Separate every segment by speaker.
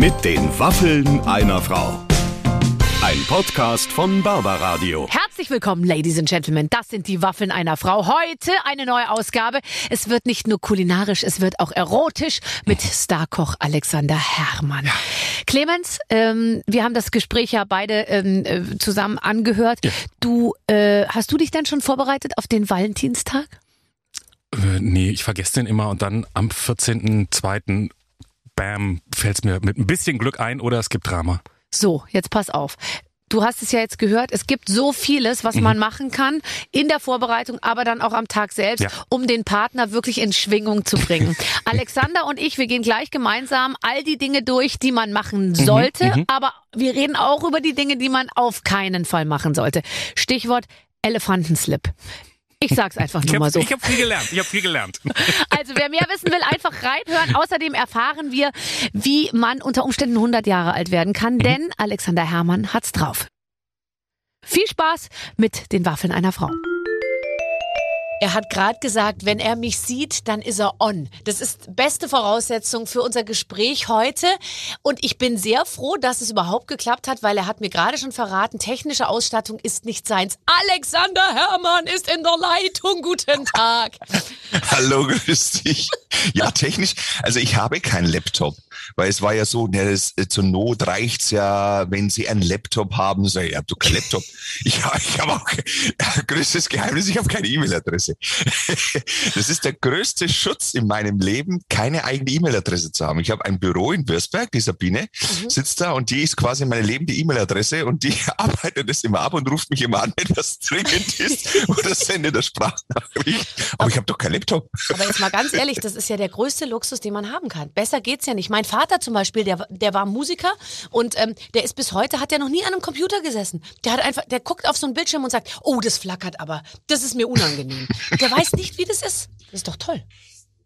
Speaker 1: Mit den Waffeln einer Frau. Ein Podcast von Barbaradio.
Speaker 2: Herzlich willkommen, Ladies and Gentlemen. Das sind die Waffeln einer Frau. Heute eine neue Ausgabe. Es wird nicht nur kulinarisch, es wird auch erotisch mit Starkoch Alexander Herrmann. Ja. Clemens, ähm, wir haben das Gespräch ja beide ähm, äh, zusammen angehört. Ja. Du, äh, hast du dich denn schon vorbereitet auf den Valentinstag?
Speaker 3: Äh, nee, ich vergesse den immer und dann am 14.02. Bam, fällt es mir mit ein bisschen Glück ein oder es gibt Drama.
Speaker 2: So, jetzt pass auf. Du hast es ja jetzt gehört, es gibt so vieles, was mhm. man machen kann in der Vorbereitung, aber dann auch am Tag selbst, ja. um den Partner wirklich in Schwingung zu bringen. Alexander und ich, wir gehen gleich gemeinsam all die Dinge durch, die man machen mhm, sollte, mhm. aber wir reden auch über die Dinge, die man auf keinen Fall machen sollte. Stichwort Elefantenslip. Ich sag's einfach nur mal so.
Speaker 3: Ich habe viel gelernt. Ich habe viel gelernt.
Speaker 2: Also wer mehr wissen will, einfach reinhören. Außerdem erfahren wir, wie man unter Umständen 100 Jahre alt werden kann, mhm. denn Alexander Herrmann hat's drauf. Viel Spaß mit den Waffeln einer Frau. Er hat gerade gesagt, wenn er mich sieht, dann ist er on. Das ist beste Voraussetzung für unser Gespräch heute. Und ich bin sehr froh, dass es überhaupt geklappt hat, weil er hat mir gerade schon verraten, technische Ausstattung ist nicht seins. Alexander Herrmann ist in der Leitung. Guten Tag.
Speaker 4: Hallo, grüß dich. Ja, technisch. Also ich habe keinen Laptop. Weil es war ja so, ne, das, äh, zur Not reicht's ja, wenn Sie einen Laptop haben. So, ich habe doch keinen Laptop. ich, ich habe auch größtes Geheimnis, ich habe keine E-Mail-Adresse. das ist der größte Schutz in meinem Leben, keine eigene E-Mail-Adresse zu haben. Ich habe ein Büro in Würzberg, die Sabine mhm. sitzt da und die ist quasi meine lebende E-Mail-Adresse und die arbeitet das immer ab und ruft mich immer an, wenn was dringend ist oder sendet eine Sprachnachricht. Aber ich habe doch keinen Laptop.
Speaker 2: Aber jetzt mal ganz ehrlich, das ist ja der größte Luxus, den man haben kann. Besser geht's ja nicht. Mein Vater zum Beispiel, der, der war Musiker und ähm, der ist bis heute, hat ja noch nie an einem Computer gesessen. Der hat einfach, der guckt auf so einen Bildschirm und sagt, oh, das flackert aber, das ist mir unangenehm. Der weiß nicht, wie das ist. Das ist doch toll.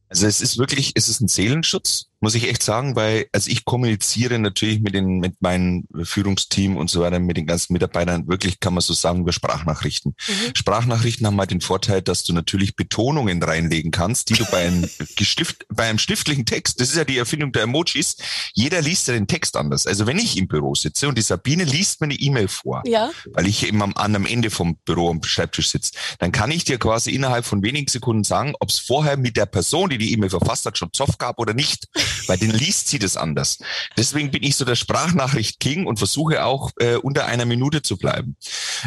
Speaker 4: Also es ist wirklich, es ist ein Seelenschutz muss ich echt sagen, weil also ich kommuniziere natürlich mit den mit meinem Führungsteam und so weiter, mit den ganzen Mitarbeitern wirklich kann man so sagen über Sprachnachrichten. Mhm. Sprachnachrichten haben halt den Vorteil, dass du natürlich Betonungen reinlegen kannst, die du bei einem Gestift, bei einem schriftlichen Text, das ist ja die Erfindung der Emojis, jeder liest ja den Text anders. Also wenn ich im Büro sitze und die Sabine liest mir eine E-Mail vor, ja. weil ich eben am anderen Ende vom Büro am Schreibtisch sitze, dann kann ich dir quasi innerhalb von wenigen Sekunden sagen, ob es vorher mit der Person, die die E-Mail verfasst hat, schon Zoff gab oder nicht. Bei den liest sie das anders. Deswegen bin ich so der Sprachnachricht-King und versuche auch äh, unter einer Minute zu bleiben.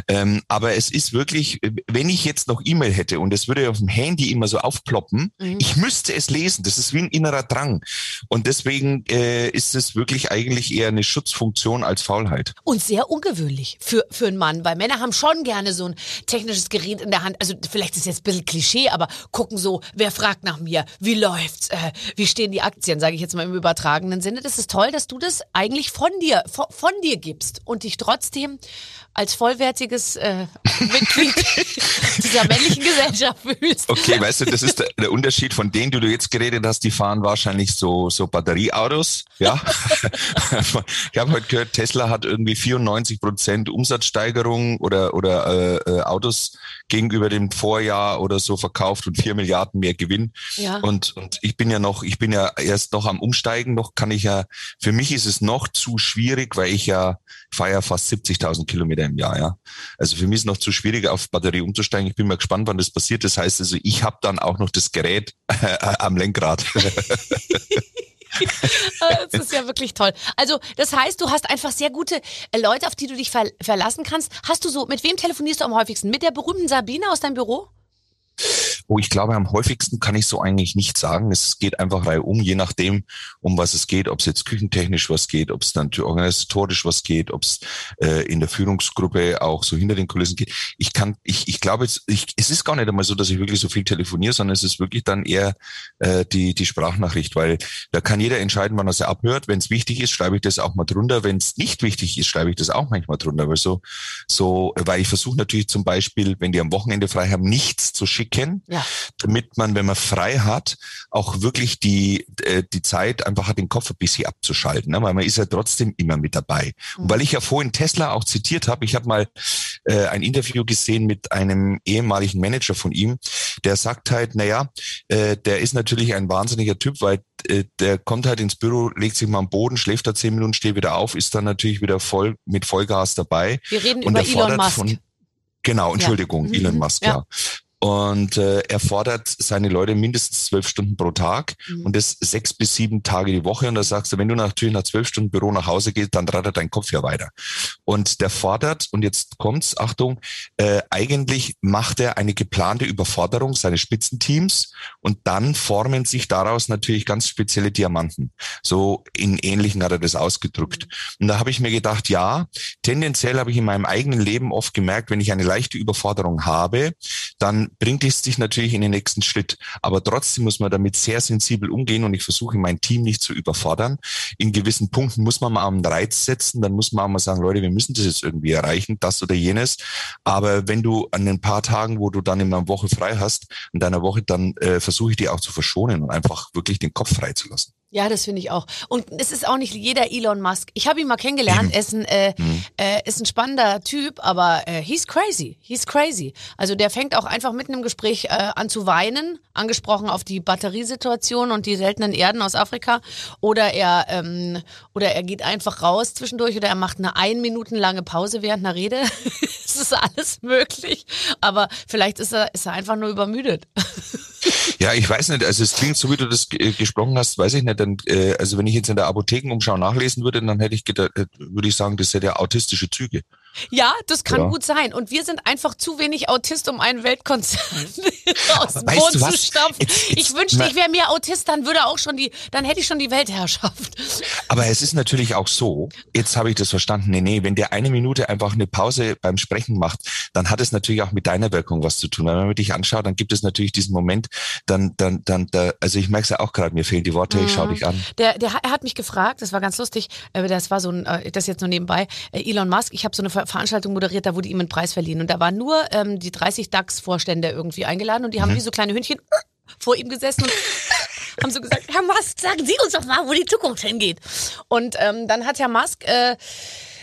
Speaker 4: Ähm, aber es ist wirklich, wenn ich jetzt noch E-Mail hätte und es würde auf dem Handy immer so aufploppen, mhm. ich müsste es lesen. Das ist wie ein innerer Drang. Und deswegen äh, ist es wirklich eigentlich eher eine Schutzfunktion als Faulheit.
Speaker 2: Und sehr ungewöhnlich für, für einen Mann, weil Männer haben schon gerne so ein technisches Gerät in der Hand. Also vielleicht ist es jetzt ein bisschen Klischee, aber gucken so, wer fragt nach mir, wie läuft's, äh, wie stehen die Aktien, sage ich jetzt mal im übertragenen Sinne. Das ist toll, dass du das eigentlich von dir, von, von dir gibst und dich trotzdem als vollwertiges äh, Mitglied dieser männlichen Gesellschaft fühlst.
Speaker 4: Okay, weißt du, das ist der, der, Unterschied von denen, die du jetzt geredet hast, die fahren wahrscheinlich so, so Batterieautos, ja. ich habe heute gehört, Tesla hat irgendwie 94 Prozent Umsatzsteigerung oder, oder äh, äh, Autos gegenüber dem Vorjahr oder so verkauft und vier Milliarden mehr Gewinn. Ja. Und, und ich bin ja noch, ich bin ja erst noch am Umsteigen, noch kann ich ja, für mich ist es noch zu schwierig, weil ich ja, ja fast 70.000 Kilometer im Jahr, ja. Also für mich ist noch zu schwierig, auf Batterie umzusteigen. Ich bin mal gespannt, wann das passiert. Das heißt also, ich habe dann auch noch das Gerät äh, am Lenkrad.
Speaker 2: das ist ja wirklich toll. Also, das heißt, du hast einfach sehr gute äh, Leute, auf die du dich ver verlassen kannst. Hast du so, mit wem telefonierst du am häufigsten? Mit der berühmten Sabine aus deinem Büro?
Speaker 4: Oh, ich glaube, am häufigsten kann ich so eigentlich nicht sagen. Es geht einfach reihum, je nachdem, um was es geht, ob es jetzt küchentechnisch was geht, ob es dann organisatorisch was geht, ob es äh, in der Führungsgruppe auch so hinter den Kulissen geht. Ich kann, ich, ich glaube, jetzt, ich, es ist gar nicht einmal so, dass ich wirklich so viel telefoniere, sondern es ist wirklich dann eher äh, die, die Sprachnachricht, weil da kann jeder entscheiden, wann er sie abhört. Wenn es wichtig ist, schreibe ich das auch mal drunter. Wenn es nicht wichtig ist, schreibe ich das auch manchmal drunter. Weil so, so, weil ich versuche natürlich zum Beispiel, wenn die am Wochenende frei haben, nichts zu schicken. Ja
Speaker 2: Ja.
Speaker 4: damit man, wenn man frei hat, auch wirklich die, äh, die Zeit einfach hat, den Kopf ein bisschen abzuschalten, ne? weil man ist ja trotzdem immer mit dabei. Und
Speaker 2: Mhm.
Speaker 4: weil ich ja vorhin Tesla auch zitiert habe, ich habe mal äh, ein Interview gesehen mit einem ehemaligen Manager von ihm, der sagt halt, naja, äh, der ist natürlich ein wahnsinniger Typ, weil äh, der kommt halt ins Büro, legt sich mal am Boden, schläft da zehn Minuten, steht wieder auf, ist dann natürlich wieder voll mit Vollgas dabei.
Speaker 2: Wir reden
Speaker 4: Und
Speaker 2: über
Speaker 4: er
Speaker 2: Elon Musk.
Speaker 4: von Genau, Entschuldigung,
Speaker 2: Mhm,
Speaker 4: Elon Musk,
Speaker 2: ja.
Speaker 4: ja. Und äh, er fordert seine Leute mindestens zwölf Stunden pro Tag
Speaker 2: Mhm.
Speaker 4: und das sechs bis sieben Tage die Woche. Und da sagst du, wenn du natürlich nach zwölf Stunden Büro nach Hause gehst, dann rattert dein Kopf ja weiter. Und der fordert, und jetzt kommt's, Achtung, äh, eigentlich macht er eine geplante Überforderung seines Spitzenteams und dann formen sich daraus natürlich ganz spezielle Diamanten. So in ähnlichen hat er das ausgedrückt. Und da habe ich mir gedacht, ja, tendenziell habe ich in meinem eigenen Leben oft gemerkt, wenn ich eine leichte Überforderung habe, dann bringt es dich natürlich in den nächsten Schritt. Aber trotzdem muss man damit sehr sensibel umgehen und ich versuche mein Team nicht zu überfordern. In gewissen Punkten muss man mal einen Reiz setzen, dann muss man auch mal sagen, Leute, wir müssen das jetzt irgendwie erreichen, das oder jenes. Aber wenn du an den paar Tagen, wo du dann in einer Woche frei hast, in deiner Woche, dann äh, versuche ich die auch zu verschonen und einfach wirklich den Kopf frei zu lassen.
Speaker 2: Ja, das finde ich auch. Und es ist auch nicht jeder Elon Musk. Ich habe ihn mal kennengelernt. Er ist ein, äh,
Speaker 4: Mhm.
Speaker 2: äh, ist ein spannender Typ, aber äh, he's crazy. He's crazy. Also der fängt auch einfach mitten im Gespräch äh, an zu weinen, angesprochen auf die Batteriesituation und die seltenen Erden aus Afrika. Oder er, ähm, oder er geht einfach raus zwischendurch oder er macht eine ein Minuten lange Pause während einer Rede. es ist alles möglich. Aber vielleicht ist er, ist er einfach nur übermüdet.
Speaker 4: Ja, ich weiß nicht, also es klingt so, wie du das gesprochen hast, weiß ich nicht. Dann, äh, also wenn ich jetzt in der Apothekenumschau nachlesen würde, dann hätte ich gedacht, äh, würde ich sagen, das hätte ja autistische Züge.
Speaker 2: Ja, das kann
Speaker 4: Ja.
Speaker 2: gut sein. Und wir sind einfach zu wenig Autist, um einen Weltkonzern aus dem Boden zu stampfen.
Speaker 4: Jetzt- jetzt
Speaker 2: Ich wünschte, ich wäre mehr Autist, dann würde auch schon die, dann hätte ich schon die Weltherrschaft.
Speaker 4: Aber es ist natürlich auch so, jetzt habe ich das verstanden, nee, nee, wenn der eine Minute einfach eine Pause beim Sprechen macht, dann hat es natürlich auch mit deiner Wirkung was zu tun. Wenn man dich anschaut, dann gibt es natürlich diesen Moment, dann, dann, dann, da, also ich merke es ja auch gerade, mir fehlen die Worte, ich schaue dich an.
Speaker 2: Der, der, er hat mich gefragt, das war ganz lustig, äh, das war so ein, äh, das jetzt nur nebenbei, äh, Elon Musk, ich habe so eine Veranstaltung moderiert, da wurde ihm ein Preis verliehen und da waren nur ähm, die 30 DAX-Vorstände irgendwie eingeladen und die
Speaker 4: Mhm.
Speaker 2: haben wie so kleine Hündchen vor ihm gesessen und haben so gesagt, Herr Musk, sagen Sie uns doch mal, wo die Zukunft hingeht. Und ähm, dann hat Herr Musk äh,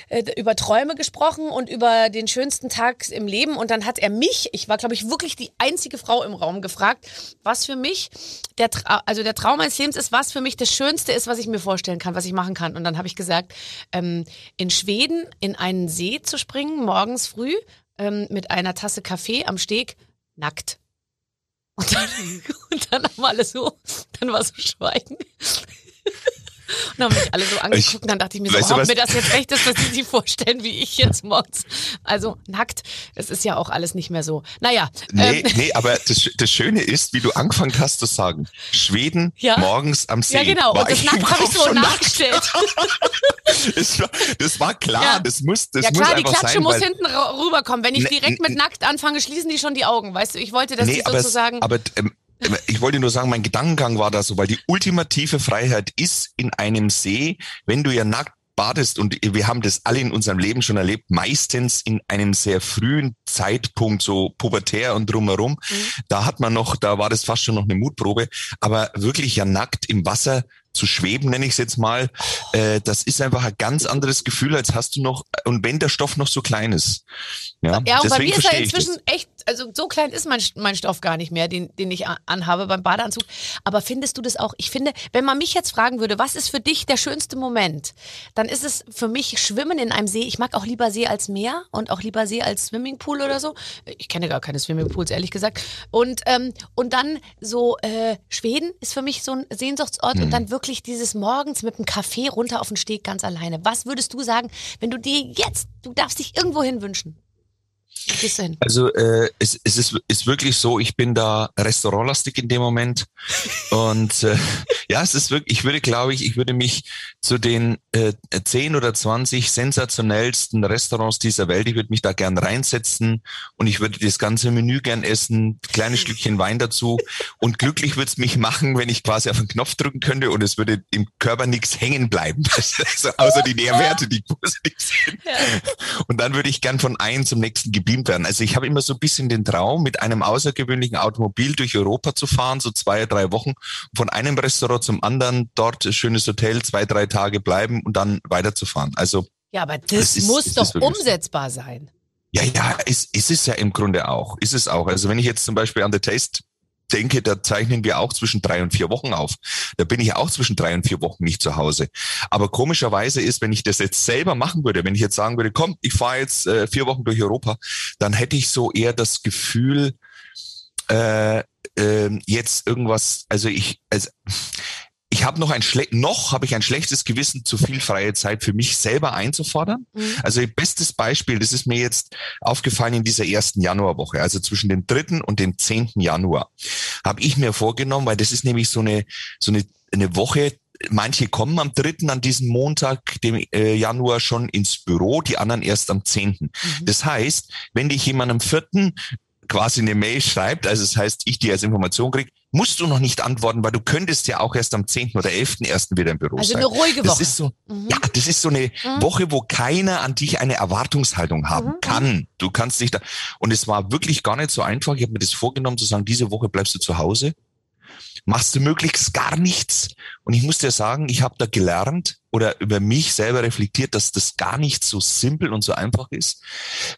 Speaker 2: äh, über Träume gesprochen und über den schönsten Tag im Leben. Und dann hat er mich, ich war, glaube ich, wirklich die einzige Frau im Raum gefragt, was für mich der, Tra also der Traum meines Lebens ist, was für mich das Schönste ist, was ich mir vorstellen kann, was ich machen kann. Und dann habe ich gesagt, ähm, in Schweden in einen See zu springen, morgens früh, ähm, mit einer Tasse Kaffee am Steg, nackt. Und dann, und dann haben alle so, dann war so Schweigen. Haben mich alle so angeguckt und dann dachte ich mir so,
Speaker 4: Weißt du
Speaker 2: ob mir das jetzt recht ist, dass sie sich vorstellen, wie ich jetzt morgens. Also nackt, es ist ja auch alles nicht mehr so. Naja,
Speaker 4: Nee,
Speaker 2: ähm,
Speaker 4: nee, aber das, das Schöne ist, wie du angefangen hast zu sagen, Schweden
Speaker 2: Ja.
Speaker 4: morgens am See.
Speaker 2: ja genau, und das nackt habe ich so nachgestellt.
Speaker 4: Das war, das war klar,
Speaker 2: Ja.
Speaker 4: das muss, das
Speaker 2: ja
Speaker 4: muss
Speaker 2: klar, die
Speaker 4: einfach
Speaker 2: Klatsche
Speaker 4: sein,
Speaker 2: muss hinten rüberkommen. Wenn ich
Speaker 4: Ne-
Speaker 2: direkt mit nackt anfange, schließen die schon die Augen. Weißt du, ich wollte, dass die
Speaker 4: aber, es-
Speaker 2: sozusagen...
Speaker 4: aber ähm, ich wollte nur sagen, mein Gedankengang war da so, weil die ultimative Freiheit ist in einem See, wenn du ja nackt badest und wir haben das alle in unserem Leben schon erlebt, meistens in einem sehr frühen Zeitpunkt, so pubertär und drumherum.
Speaker 2: Mhm.
Speaker 4: Da hat man noch, da war das fast schon noch eine Mutprobe, aber wirklich ja nackt im Wasser zu schweben, nenne ich es jetzt mal, äh, das ist einfach ein ganz anderes Gefühl, als hast du noch, und wenn der Stoff noch so klein ist. Ja,
Speaker 2: Ja, und bei mir ist er inzwischen echt, also so klein ist mein, mein Stoff gar nicht mehr, den, den ich anhabe beim Badeanzug. Aber findest du das auch? Ich finde, wenn man mich jetzt fragen würde, was ist für dich der schönste Moment, dann ist es für mich Schwimmen in einem See. Ich mag auch lieber See als Meer und auch lieber See als Swimmingpool oder so. Ich kenne gar keine Swimmingpools, ehrlich gesagt. Und, ähm, und dann so äh, Schweden ist für mich so ein Sehnsuchtsort
Speaker 4: Hm.
Speaker 2: und dann wirklich dieses morgens mit einem Kaffee runter auf den Steg ganz alleine. Was würdest du sagen, wenn du dir jetzt, du darfst dich irgendwo hin wünschen? Hin?
Speaker 4: Also äh, es, es ist, ist wirklich so, ich bin da restaurantlastig in dem Moment. Und äh, ja, es ist wirklich, ich würde, glaube ich, ich würde mich zu den äh, 10 oder 20 sensationellsten Restaurants dieser Welt, ich würde mich da gern reinsetzen und ich würde das ganze Menü gern essen, kleines Stückchen Wein dazu. Und glücklich würde es mich machen, wenn ich quasi auf den Knopf drücken könnte und es würde im Körper nichts hängen bleiben. Also, außer die Nährwerte, die positiv sind. Und dann würde ich gern von einem zum nächsten Gebiet gebeamt werden. Also ich habe immer so ein bisschen den Traum, mit einem außergewöhnlichen Automobil durch Europa zu fahren, so zwei, drei Wochen, von einem Restaurant zum anderen, dort schönes Hotel, zwei, drei Tage bleiben und dann weiterzufahren. Also
Speaker 2: ja, aber das, das muss ist doch umsetzbar sein.
Speaker 4: Ja, ja, ist, ist es ja im Grunde auch. Ist es auch. Also wenn ich jetzt zum Beispiel an The Taste denke, da zeichnen wir auch zwischen drei und vier Wochen auf. Da bin ich auch zwischen drei und vier Wochen nicht zu Hause. Aber komischerweise ist, wenn ich das jetzt selber machen würde, wenn ich jetzt sagen würde, komm, ich fahre jetzt äh, vier Wochen durch Europa, dann hätte ich so eher das Gefühl, äh, äh, jetzt irgendwas, also ich, also ich habe noch ein schle noch habe ich ein schlechtes Gewissen, zu viel freie Zeit für mich selber einzufordern. Mhm. Also bestes Beispiel, das ist mir jetzt aufgefallen in dieser ersten Januarwoche, also zwischen dem dritten und dem zehnten Januar, habe ich mir vorgenommen, weil das ist nämlich so eine so eine, eine Woche, Manche kommen am dritten an diesem Montag, dem äh, Januar, schon ins Büro, die anderen erst am zehnten. Mhm. Das heißt, wenn dich jemand am vierten quasi eine Mail schreibt, also das heißt, ich dir als Information krieg, musst du noch nicht antworten, weil du könntest ja auch erst am 10. oder 11.1. wieder im Büro
Speaker 2: also
Speaker 4: sein.
Speaker 2: Also eine ruhige Woche.
Speaker 4: Das ist so, mhm. Ja, das ist so eine mhm. Woche, wo keiner an dich eine Erwartungshaltung haben mhm. kann. Du kannst dich da, und es war wirklich gar nicht so einfach. Ich habe mir das vorgenommen zu sagen, diese Woche bleibst du zu Hause machst du möglichst gar nichts. Und ich muss dir sagen, ich habe da gelernt oder über mich selber reflektiert, dass das gar nicht so simpel und so einfach ist,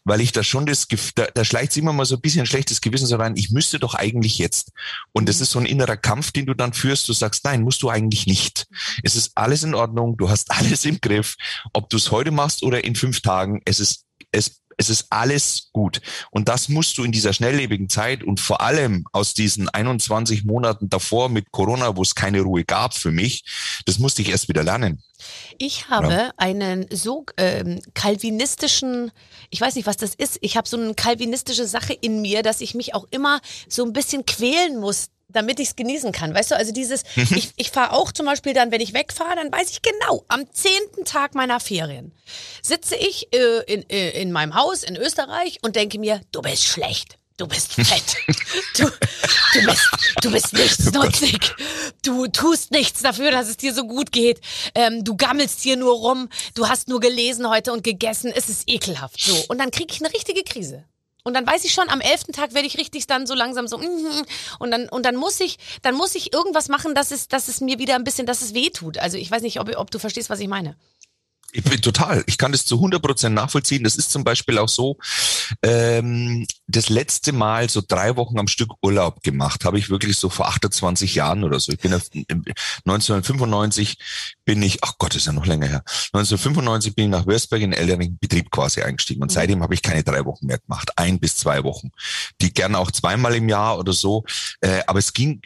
Speaker 4: weil ich da schon das, da, da schleicht sich immer mal so ein bisschen ein schlechtes Gewissen so rein, ich müsste doch eigentlich jetzt. Und das ist so ein innerer Kampf, den du dann führst. Du sagst, nein, musst du eigentlich nicht. Es ist alles in Ordnung, du hast alles im Griff. Ob du es heute machst oder in fünf Tagen, es ist, es es ist alles gut. Und das musst du in dieser schnelllebigen Zeit und vor allem aus diesen 21 Monaten davor mit Corona, wo es keine Ruhe gab für mich, das musste ich erst wieder lernen.
Speaker 2: Ich habe ja. einen so ähm, kalvinistischen, ich weiß nicht, was das ist, ich habe so eine kalvinistische Sache in mir, dass ich mich auch immer so ein bisschen quälen muss damit ich es genießen kann. Weißt du, also dieses, mhm. ich, ich fahre auch zum Beispiel dann, wenn ich wegfahre, dann weiß ich genau, am zehnten Tag meiner Ferien sitze ich äh, in, äh, in meinem Haus in Österreich und denke mir, du bist schlecht. Du bist fett. Du, du, bist, du bist nichts oh nutzig. Du tust nichts dafür, dass es dir so gut geht. Ähm, du gammelst hier nur rum. Du hast nur gelesen heute und gegessen. Es ist ekelhaft. So. Und dann kriege ich eine richtige Krise. Und dann weiß ich schon, am elften Tag werde ich richtig dann so langsam so, mm, und dann, und dann muss ich, dann muss ich irgendwas machen, dass es, dass es mir wieder ein bisschen, dass es weh tut. Also ich weiß nicht, ob, ob du verstehst, was ich meine.
Speaker 4: Ich bin total. Ich kann das zu 100 Prozent nachvollziehen. Das ist zum Beispiel auch so, ähm, das letzte Mal so drei Wochen am Stück Urlaub gemacht, habe ich wirklich so vor 28 Jahren oder so. Ich bin 1995 bin ich, ach Gott, ist ja noch länger her. 1995 bin ich nach Würzburg in elterlichen Betrieb quasi eingestiegen und mhm. seitdem habe ich keine drei Wochen mehr gemacht, ein bis zwei Wochen. Die gerne auch zweimal im Jahr oder so. Äh, aber es ging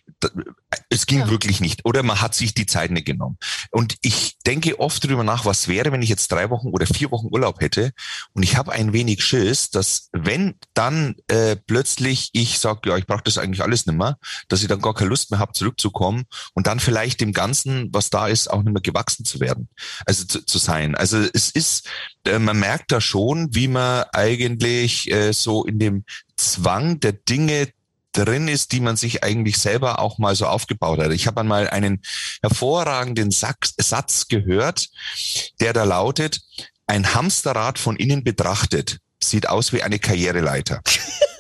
Speaker 4: es ging ja. wirklich nicht. Oder man hat sich die Zeit nicht genommen. Und ich denke oft darüber nach, was wäre, wenn ich jetzt drei Wochen oder vier Wochen Urlaub hätte. Und ich habe ein wenig Schiss, dass wenn dann äh, plötzlich ich sage, ja, ich brauche das eigentlich alles nicht mehr, dass ich dann gar keine Lust mehr habe, zurückzukommen und dann vielleicht dem Ganzen, was da ist, auch nicht mehr gewachsen zu werden. Also zu, zu sein. Also es ist, äh, man merkt da schon, wie man eigentlich äh, so in dem Zwang der Dinge drin ist, die man sich eigentlich selber auch mal so aufgebaut hat. Ich habe einmal einen hervorragenden Satz gehört, der da lautet, ein Hamsterrad von innen betrachtet sieht aus wie eine Karriereleiter.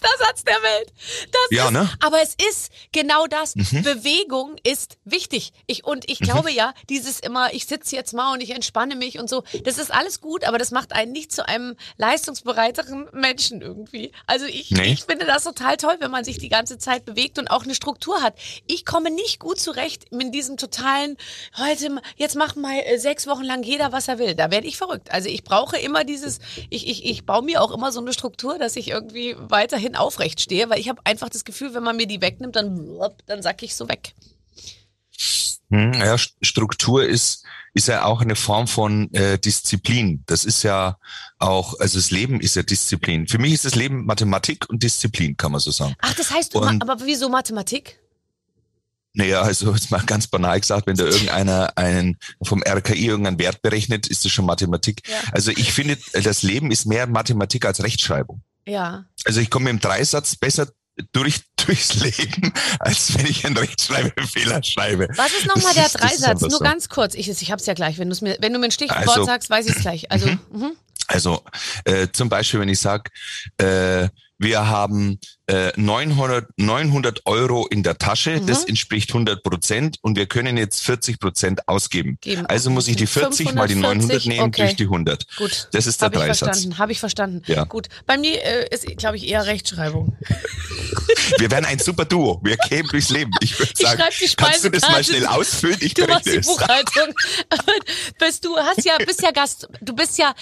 Speaker 2: bester Satz der Welt. Das
Speaker 4: ja,
Speaker 2: ist,
Speaker 4: ne?
Speaker 2: Aber es ist genau das. Mhm. Bewegung ist wichtig. Ich, und ich mhm. glaube ja, dieses immer, ich sitze jetzt mal und ich entspanne mich und so, das ist alles gut, aber das macht einen nicht zu einem leistungsbereiteren Menschen irgendwie. Also ich, nee. ich finde das total toll, wenn man sich die ganze Zeit bewegt und auch eine Struktur hat. Ich komme nicht gut zurecht mit diesem totalen, heute, jetzt macht mal äh, sechs Wochen lang jeder, was er will. Da werde ich verrückt. Also ich brauche immer dieses, ich, ich, ich baue mir auch immer so eine Struktur, dass ich irgendwie weiterhin weiterhin aufrecht stehe, weil ich habe einfach das Gefühl, wenn man mir die wegnimmt, dann, dann sack ich so weg.
Speaker 4: Hm, ja, Struktur ist, ist ja auch eine Form von äh, Disziplin. Das ist ja auch, also das Leben ist ja Disziplin. Für mich ist das Leben Mathematik und Disziplin, kann man so sagen.
Speaker 2: Ach, das heißt, und, aber wieso Mathematik?
Speaker 4: Naja, also jetzt mal ganz banal gesagt, wenn da irgendeiner einen vom RKI irgendeinen Wert berechnet, ist das schon Mathematik. Ja. Also ich finde, das Leben ist mehr Mathematik als Rechtschreibung.
Speaker 2: Ja.
Speaker 4: Also ich komme im Dreisatz besser durch durchs Leben, als wenn ich einen Rechtschreibfehler schreibe.
Speaker 2: Was ist nochmal der Dreisatz? Nur so. ganz kurz. Ich, ich hab's ja gleich. Wenn, mir, wenn du mir ein Stichwort also, sagst, weiß ich es gleich. Also,
Speaker 4: mhm. mhm. Also äh, zum Beispiel, wenn ich sage, äh, wir haben äh, 900, 900 Euro in der Tasche,
Speaker 2: Mhm.
Speaker 4: das entspricht 100 Prozent und wir können jetzt 40 Prozent ausgeben.
Speaker 2: Geben.
Speaker 4: Also muss ich die 40 mal die 900 nehmen
Speaker 2: okay.
Speaker 4: durch die 100.
Speaker 2: Gut.
Speaker 4: Das ist der
Speaker 2: Habe ich verstanden. Habe ich verstanden.
Speaker 4: Ja.
Speaker 2: Gut. Bei mir äh, ist, glaube ich, eher Rechtschreibung.
Speaker 4: Wir wären ein super Duo. Wir kämen durchs Leben. Ich würde
Speaker 2: Ich
Speaker 4: sagen,
Speaker 2: die
Speaker 4: kannst du das mal schnell ausfüllen? Ich
Speaker 2: Du machst die. Buchhaltung. Bist du hast ja bist ja Gast, du bist ja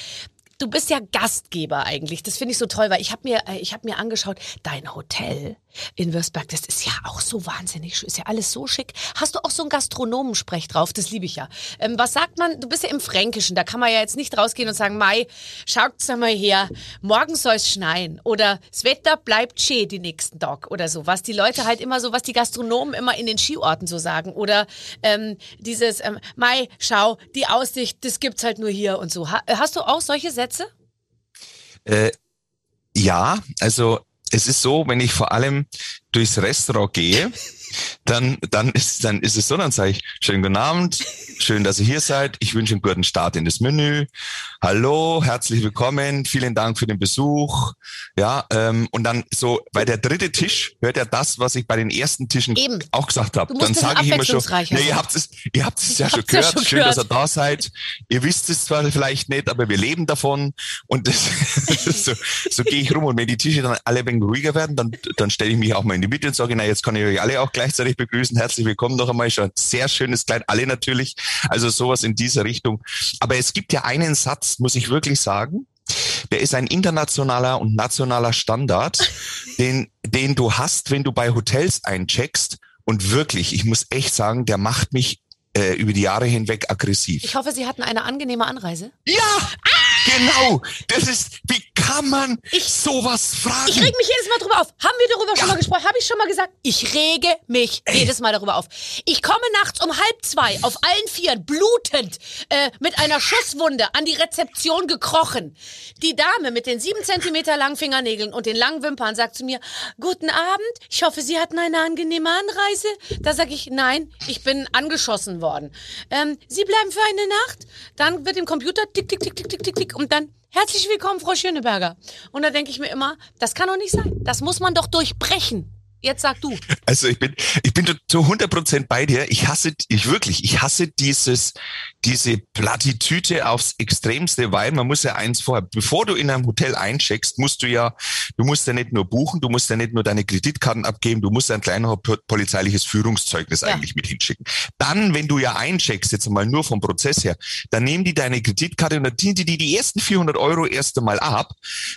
Speaker 2: du bist ja Gastgeber eigentlich. Das finde ich so toll, weil ich habe mir äh, ich habe mir angeschaut, dein Hotel in Würzburg, das ist ja auch so wahnsinnig schön, ist ja alles so schick. Hast du auch so einen Gastronomensprech drauf? Das liebe ich ja. Ähm, was sagt man? Du bist ja im Fränkischen, da kann man ja jetzt nicht rausgehen und sagen, Mai, schaut's mal her, morgen soll's schneien oder das Wetter bleibt schön die nächsten Tag oder so. Was die Leute halt immer so, was die Gastronomen immer in den Skiorten so sagen oder ähm, dieses ähm, Mai, schau, die Aussicht, das gibt's halt nur hier und so. Ha hast du auch solche Sätze?
Speaker 4: Äh, ja, also es ist so, wenn ich vor allem durchs Restaurant gehe, dann, dann, ist, dann ist es so, dann sage ich, schönen guten Abend, schön, dass ihr hier seid. Ich wünsche einen guten Start in das Menü. Hallo, herzlich willkommen, vielen Dank für den Besuch. Ja, ähm, und dann so, bei der dritte Tisch hört ja das, was ich bei den ersten Tischen
Speaker 2: Eben.
Speaker 4: auch gesagt habe. Dann sage ich immer schon, nee, ihr habt es, ihr habt es ja schon
Speaker 2: hab's ja
Speaker 4: gehört,
Speaker 2: schon
Speaker 4: schön, dass ihr
Speaker 2: gehört.
Speaker 4: da seid. Ihr wisst es zwar vielleicht nicht, aber wir leben davon. Und das, so, so gehe ich rum. Und wenn die Tische dann alle ein wenig ruhiger werden, dann, dann stelle ich mich auch mal in die Mitte und sage, na, jetzt kann ich euch alle auch gleichzeitig begrüßen. Herzlich willkommen noch einmal. Schon ein sehr schönes Kleid, alle natürlich. Also sowas in dieser Richtung. Aber es gibt ja einen Satz, muss ich wirklich sagen. Der ist ein internationaler und nationaler Standard, den, den du hast, wenn du bei Hotels eincheckst. Und wirklich, ich muss echt sagen, der macht mich äh, über die Jahre hinweg aggressiv.
Speaker 2: Ich hoffe, Sie hatten eine angenehme Anreise.
Speaker 4: Ja, genau. Das ist, wie kann man
Speaker 2: Ich-
Speaker 4: sowas fragen?
Speaker 2: Ich reg mich jedes Mal drüber auf. Haben wir darüber schon
Speaker 4: Ja.
Speaker 2: mal gesprochen? Habe ich schon mal gesagt? Ich rege mich jedes Mal darüber auf. Ich komme nachts um halb zwei auf allen Vieren, blutend, äh, mit einer Schusswunde an die Rezeption gekrochen. Die Dame mit den sieben Zentimeter langen Fingernägeln und den langen Wimpern sagt zu mir, guten Abend, ich hoffe, Sie hatten eine angenehme Anreise. Da sage ich, nein, ich bin angeschossen worden. Ähm, Sie bleiben für eine Nacht. Dann wird im Computer tick, tick, tick, tick, tick, tick, tick und dann Herzlich willkommen, Frau Schöneberger. Und da denke ich mir immer, das kann doch nicht sein. Das muss man doch durchbrechen. Jetzt sag du.
Speaker 4: Also ich bin, ich bin zu 100 Prozent bei dir. Ich hasse, ich wirklich, ich hasse dieses, diese Plattitüte aufs Extremste, weil man muss ja eins vorher, bevor du in einem Hotel eincheckst, musst du ja, du musst ja nicht nur buchen, du musst ja nicht nur deine Kreditkarten abgeben, du musst ja ein kleines polizeiliches Führungszeugnis
Speaker 2: Ja.
Speaker 4: eigentlich mit hinschicken. Dann, wenn du ja eincheckst, jetzt mal nur vom Prozess her, dann nehmen die deine Kreditkarte und dann ziehen die dir die ersten 400 Euro erst einmal ab,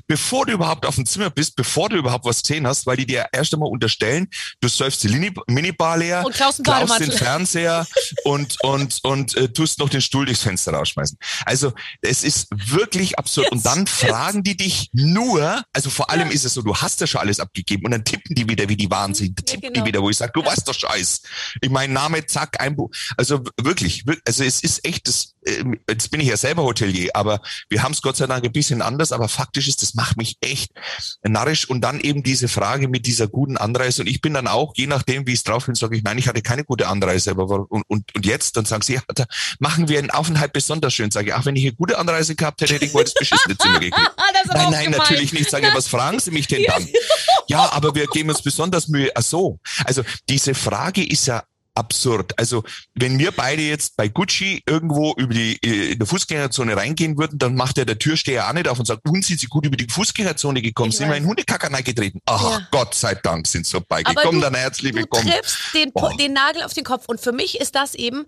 Speaker 4: bevor du überhaupt auf dem Zimmer bist, bevor du überhaupt was gesehen hast, weil die dir erst einmal unterstellen, du säufst die Minibar leer,
Speaker 2: Und klaust
Speaker 4: klaust den Fernseher und, und, und äh, tust noch den Stuhl durchs Fenster rausschmeißen. Also es ist wirklich absurd. und dann fragen die dich nur, also vor allem ist es so, du hast ja schon alles abgegeben und dann tippen die wieder wie die Wahnsinn, tippen
Speaker 2: genau.
Speaker 4: die wieder, wo ich sage, du weißt doch Scheiß. Ich mein Name, zack, ein Buch. Also wirklich, wir- also es ist echt das, jetzt bin ich ja selber Hotelier, aber wir haben es Gott sei Dank ein bisschen anders, aber faktisch ist, das macht mich echt narrisch und dann eben diese Frage mit dieser guten Anreise und ich bin dann auch, je nachdem, wie ich es drauf bin, sage ich, nein, ich hatte keine gute Anreise, aber warum- und, und, und jetzt, dann sagen sie, ja, da machen wir einen Aufenthalt besonders schön, sage ich, ach, wenn ich eine gute Anreise gehabt hätte, hätte ich wohl das beschissene Zimmer gekriegt.
Speaker 2: Aber
Speaker 4: Nein, nein,
Speaker 2: gemein.
Speaker 4: natürlich nicht. Sage, ich, was fragen Sie mich denn dann? Ja, aber wir geben uns besonders Mühe. Ach so. Also diese Frage ist ja absurd. Also wenn wir beide jetzt bei Gucci irgendwo über die äh, in der Fußgängerzone reingehen würden, dann macht ja der Türsteher auch nicht auf und sagt, nun sind Sie gut über die Fußgängerzone gekommen,
Speaker 2: Ich
Speaker 4: sind wir in Hundekacker getreten. Ach
Speaker 2: Ja.
Speaker 4: Gott sei Dank sind Sie vorbeigekommen,
Speaker 2: du,
Speaker 4: dann herzlich
Speaker 2: du
Speaker 4: willkommen.
Speaker 2: triffst den,
Speaker 4: Oh.
Speaker 2: den Nagel auf den Kopf. Und für mich ist das eben,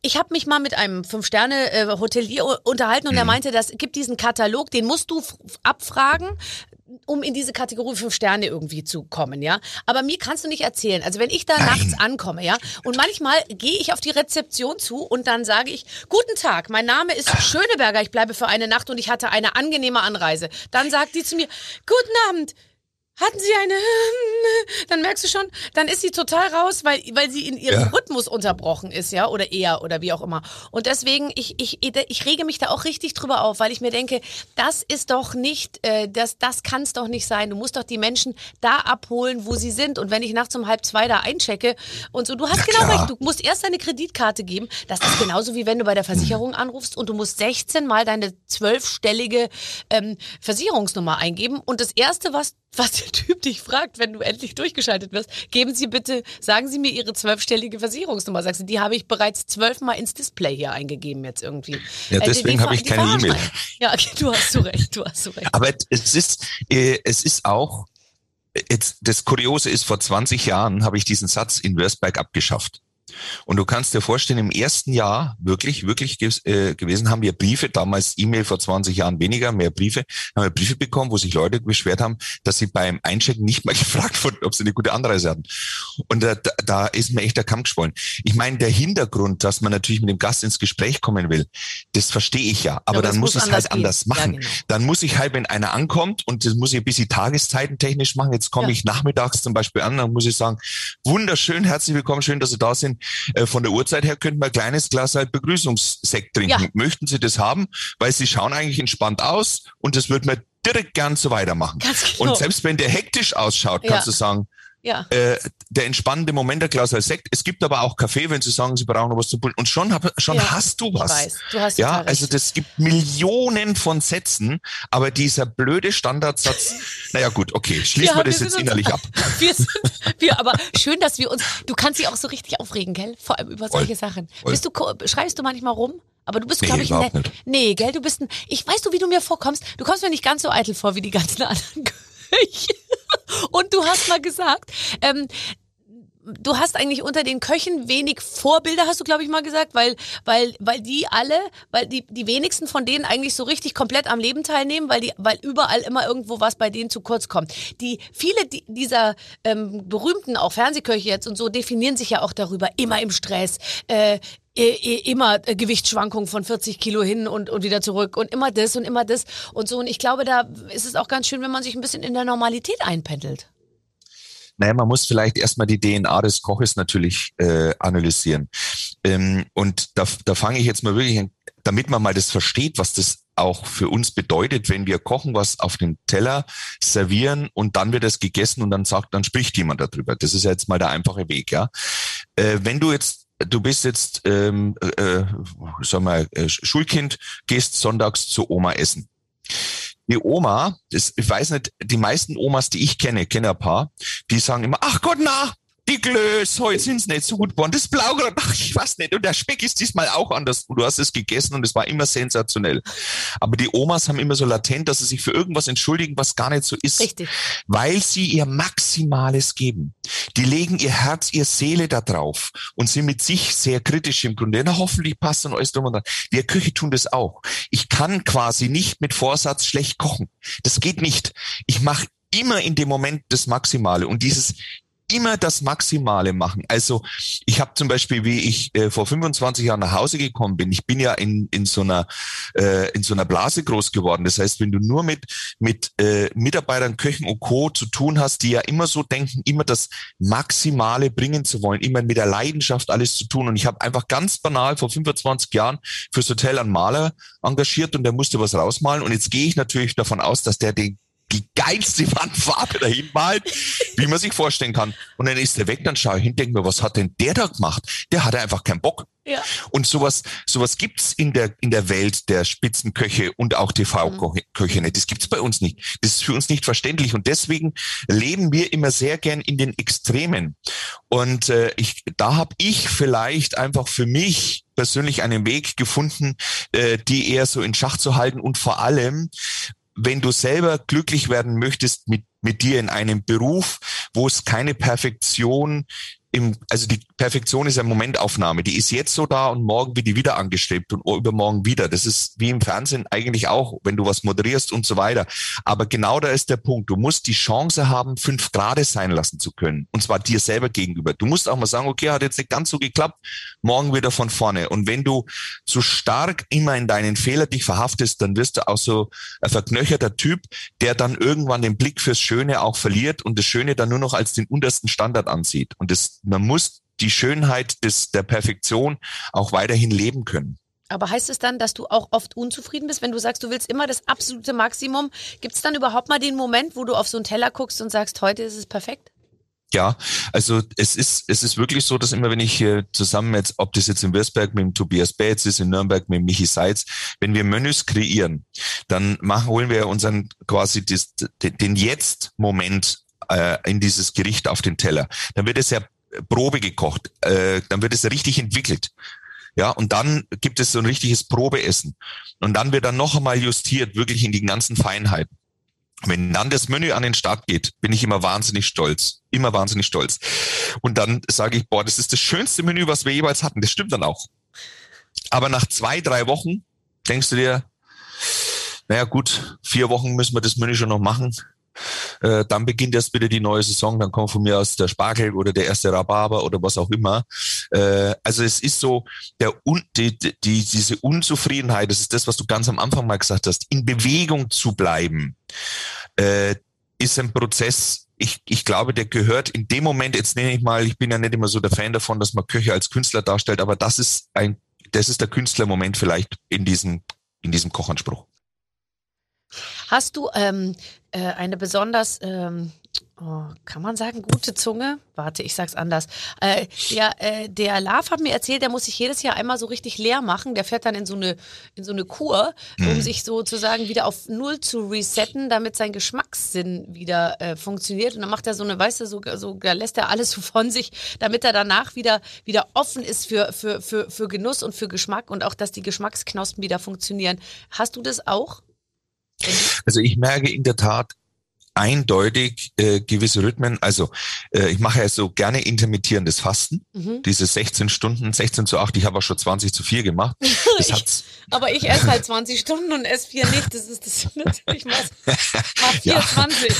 Speaker 2: ich habe mich mal mit einem Fünf-Sterne-Hotelier unterhalten und er meinte, das gibt diesen Katalog, den musst du abfragen, um in diese Kategorie fünf Sterne irgendwie zu kommen, ja. Aber mir kannst du nicht erzählen. Also wenn ich da
Speaker 4: Nein.
Speaker 2: nachts ankomme, ja, und manchmal gehe ich auf die Rezeption zu und dann sage ich, guten Tag, mein Name ist Schöneberger, ich bleibe für eine Nacht und ich hatte eine angenehme Anreise. Dann sagt die zu mir, guten Abend. Hatten Sie eine, dann merkst du schon, dann ist sie total raus, weil, weil sie in ihrem
Speaker 4: Ja.
Speaker 2: Rhythmus unterbrochen ist, ja, oder eher, oder wie auch immer. Und deswegen, ich, ich, ich rege mich da auch richtig drüber auf, weil ich mir denke, das ist doch nicht, äh, das, das kann es doch nicht sein. Du musst doch die Menschen da abholen, wo sie sind. Und wenn ich nachts um halb zwei da einchecke und so, du hast
Speaker 4: Ja,
Speaker 2: genau
Speaker 4: klar.
Speaker 2: recht, du musst erst deine Kreditkarte geben. Das ist genauso wie wenn du bei der Versicherung anrufst und du musst 16 mal deine zwölfstellige ähm, Versicherungsnummer eingeben. Und das erste, was was der Typ dich fragt, wenn du endlich durchgeschaltet wirst, geben Sie bitte, sagen Sie mir Ihre zwölfstellige Versicherungsnummer. Sagst du, die habe ich bereits zwölfmal ins Display hier eingegeben jetzt irgendwie.
Speaker 4: Ja,
Speaker 2: Äh,
Speaker 4: deswegen
Speaker 2: die
Speaker 4: habe ich keine E-Mail.
Speaker 2: Ja, okay, du hast so recht, du hast so recht.
Speaker 4: Aber es ist, äh, es ist auch, jetzt, das Kuriose ist, vor 20 Jahren habe ich diesen Satz in Würzberg abgeschafft. Und du kannst dir vorstellen, im ersten Jahr, wirklich, wirklich äh, gewesen, haben wir Briefe, damals E-Mail vor 20 Jahren weniger, mehr Briefe, haben wir Briefe bekommen, wo sich Leute beschwert haben, dass sie beim Einchecken nicht mal gefragt wurden, ob sie eine gute Anreise hatten. Und da, da, ist mir echt der Kamm geschwollen. Ich meine, der Hintergrund, dass man natürlich mit dem Gast ins Gespräch kommen will, das verstehe ich ja. Aber
Speaker 2: es
Speaker 4: dann muss
Speaker 2: muss
Speaker 4: ich es halt
Speaker 2: anders gehen.
Speaker 4: anders machen.
Speaker 2: Ja, genau.
Speaker 4: Dann muss ich halt, wenn einer ankommt und das muss ich ein bisschen Tageszeiten technisch machen, jetzt komme
Speaker 2: Ja.
Speaker 4: ich nachmittags zum Beispiel an, dann muss ich sagen, wunderschön, herzlich willkommen, schön, dass Sie da sind. Äh, Von der Uhrzeit her könnten wir ein kleines Glas halt Begrüßungssekt trinken.
Speaker 2: Ja.
Speaker 4: Möchten Sie das haben? Weil Sie schauen eigentlich entspannt aus und das wird mir direkt gern so weitermachen.
Speaker 2: Genau.
Speaker 4: Und selbst wenn der hektisch ausschaut, kannst
Speaker 2: Ja.
Speaker 4: du sagen,
Speaker 2: ja.
Speaker 4: äh, der entspannende Moment, der als Sekt. Es gibt aber auch Kaffee, wenn Sie sagen, Sie brauchen noch was zu pullen. Und schon, hab, schon
Speaker 2: Ja,
Speaker 4: hast du
Speaker 2: ich
Speaker 4: was.
Speaker 2: weiß, du hast
Speaker 4: ja, also das gibt Millionen von Sätzen, aber dieser blöde Standardsatz, naja gut, okay, schließen
Speaker 2: Ja,
Speaker 4: wir das
Speaker 2: wir
Speaker 4: jetzt innerlich ab.
Speaker 2: Wir sind, wir, aber schön, dass wir uns, du kannst dich auch so richtig aufregen, gell? Vor allem über solche
Speaker 4: Voll.
Speaker 2: Sachen.
Speaker 4: Voll.
Speaker 2: Bist du, schreibst du manchmal rum? Aber du bist,
Speaker 4: Nee,
Speaker 2: glaube ich, ne,
Speaker 4: nicht.
Speaker 2: nee, gell, du bist ein, ich weißt du, wie du mir vorkommst? Du kommst mir nicht ganz so eitel vor wie die ganzen anderen Köche. Und du hast mal gesagt, ähm, du hast eigentlich unter den Köchen wenig Vorbilder, hast du, glaube ich, mal gesagt, weil, weil, weil die alle, weil die, die wenigsten von denen eigentlich so richtig komplett am Leben teilnehmen, weil die, weil überall immer irgendwo was bei denen zu kurz kommt. Die, viele die, dieser ähm, berühmten, auch Fernsehköche jetzt und so, definieren sich ja auch darüber, immer im Stress, äh, immer äh, Gewichtsschwankungen von 40 Kilo hin und, und wieder zurück und immer das und immer das und so. Und ich glaube, da ist es auch ganz schön, wenn man sich ein bisschen in der Normalität einpendelt.
Speaker 4: Naja, man muss vielleicht erstmal die DNA des Koches natürlich äh, analysieren. Ähm, und da, da fange ich jetzt mal wirklich an, damit man mal das versteht, was das auch für uns bedeutet, wenn wir kochen, was auf dem Teller servieren und dann wird es gegessen und dann sagt, dann spricht jemand darüber. Das ist ja jetzt mal der einfache Weg, ja. Äh, wenn du jetzt Du bist jetzt, ähm, äh, sag mal, äh, Schulkind, gehst sonntags zu Oma essen. Die Oma, das, ich weiß nicht, die meisten Omas, die ich kenne, kenne ein paar, die sagen immer, ach Gott, na, die Glöß, heute sind's nicht so gut geworden. Das Blaugrad, ach, ich weiß nicht. Und der Speck ist diesmal auch anders. Du hast es gegessen und es war immer sensationell. Aber die Omas haben immer so latent, dass sie sich für irgendwas entschuldigen, was gar nicht so ist.
Speaker 2: Richtig.
Speaker 4: Weil sie ihr Maximales geben. Die legen ihr Herz, ihr Seele da drauf und sind mit sich sehr kritisch im Grunde. Na, hoffentlich passt und alles drum und dran. Wir Köche tun das auch. Ich kann quasi nicht mit Vorsatz schlecht kochen. Das geht nicht. Ich mache immer in dem Moment das Maximale und dieses immer das Maximale machen. Also ich habe zum Beispiel, wie ich äh, vor 25 Jahren nach Hause gekommen bin, ich bin ja in, in, so einer, äh, in so einer Blase groß geworden. Das heißt, wenn du nur mit, mit äh, Mitarbeitern, Köchen und Co. zu tun hast, die ja immer so denken, immer das Maximale bringen zu wollen, immer mit der Leidenschaft alles zu tun. Und ich habe einfach ganz banal vor 25 Jahren fürs Hotel einen Maler engagiert und der musste was rausmalen. Und jetzt gehe ich natürlich davon aus, dass der den die geilste Wandfarbe dahin malt, wie man sich vorstellen kann. Und dann ist der weg, dann schaue ich hin, denke mir, was hat denn der da gemacht? Der hatte einfach keinen Bock.
Speaker 2: Ja.
Speaker 4: Und sowas, sowas gibt's in der, in der Welt der Spitzenköche und auch TV-Köche nicht. Das gibt's bei uns nicht. Das ist für uns nicht verständlich. Und deswegen leben wir immer sehr gern in den Extremen. Und äh, ich, da habe ich vielleicht einfach für mich persönlich einen Weg gefunden, äh, die eher so in Schach zu halten und vor allem wenn du selber glücklich werden möchtest mit, mit dir in einem Beruf, wo es keine Perfektion im, also die Perfektion ist eine Momentaufnahme. Die ist jetzt so da und morgen wird die wieder angestrebt und übermorgen wieder. Das ist wie im Fernsehen eigentlich auch, wenn du was moderierst und so weiter. Aber genau da ist der Punkt. Du musst die Chance haben, fünf Grade sein lassen zu können. Und zwar dir selber gegenüber. Du musst auch mal sagen, okay, hat jetzt nicht ganz so geklappt, morgen wieder von vorne. Und wenn du zu stark immer in deinen Fehler dich verhaftest, dann wirst du auch so ein verknöcherter Typ, der dann irgendwann den Blick fürs Schöne auch verliert und das Schöne dann nur noch als den untersten Standard ansieht. Und das man muss die Schönheit des, der Perfektion auch weiterhin leben können.
Speaker 2: Aber heißt es dann, dass du auch oft unzufrieden bist, wenn du sagst, du willst immer das absolute Maximum? Gibt es dann überhaupt mal den Moment, wo du auf so einen Teller guckst und sagst, heute ist es perfekt?
Speaker 4: Ja, also es ist es ist wirklich so, dass immer wenn ich hier zusammen jetzt, ob das jetzt in Würzberg mit dem Tobias Bates ist, in Nürnberg mit Michi Seitz, wenn wir Menüs kreieren, dann machen holen wir unseren quasi das, den Jetzt-Moment äh, in dieses Gericht auf den Teller. Dann wird es ja Probe gekocht, äh, dann wird es richtig entwickelt. Ja, und dann gibt es so ein richtiges Probeessen. Und dann wird dann noch einmal justiert, wirklich in die ganzen Feinheiten. Wenn dann das Menü an den Start geht, bin ich immer wahnsinnig stolz. Immer wahnsinnig stolz. Und dann sage ich, boah, das ist das schönste Menü, was wir jeweils hatten. Das stimmt dann auch. Aber nach zwei, drei Wochen denkst du dir, naja gut, vier Wochen müssen wir das Menü schon noch machen. Äh, dann beginnt erst wieder die neue Saison, dann kommt von mir aus der Spargel oder der erste Rhabarber oder was auch immer. Äh, also es ist so, der die, die, diese Unzufriedenheit, das ist das, was du ganz am Anfang mal gesagt hast, in Bewegung zu bleiben, äh, ist ein Prozess, ich, ich glaube, der gehört in dem Moment, jetzt nenne ich mal, ich bin ja nicht immer so der Fan davon, dass man Köche als Künstler darstellt, aber das ist ein, das ist der Künstlermoment vielleicht in diesem, in diesem Kochanspruch.
Speaker 2: Hast du ähm, äh, eine besonders, ähm, oh, kann man sagen, gute Zunge? Warte, ich sag's anders. Äh, der, äh, der Love hat mir erzählt, der muss sich jedes Jahr einmal so richtig leer machen. Der fährt dann in so eine, in so eine Kur, um mhm. sich sozusagen wieder auf Null zu resetten, damit sein Geschmackssinn wieder äh, funktioniert. Und dann macht er so eine, weißt du, so, so, da lässt er alles so von sich, damit er danach wieder, wieder offen ist für, für, für, für Genuss und für Geschmack und auch, dass die Geschmacksknospen wieder funktionieren. Hast du das auch?
Speaker 4: Also ich merke in der Tat eindeutig äh, gewisse Rhythmen. Also äh, ich mache ja so gerne intermittierendes Fasten. Mhm. Diese 16 Stunden, 16 zu 8, ich habe auch schon 20 zu 4 gemacht.
Speaker 2: Ich, aber ich esse halt 20 Stunden und esse 4 nicht. Das ist das natürlich mal, mal 24.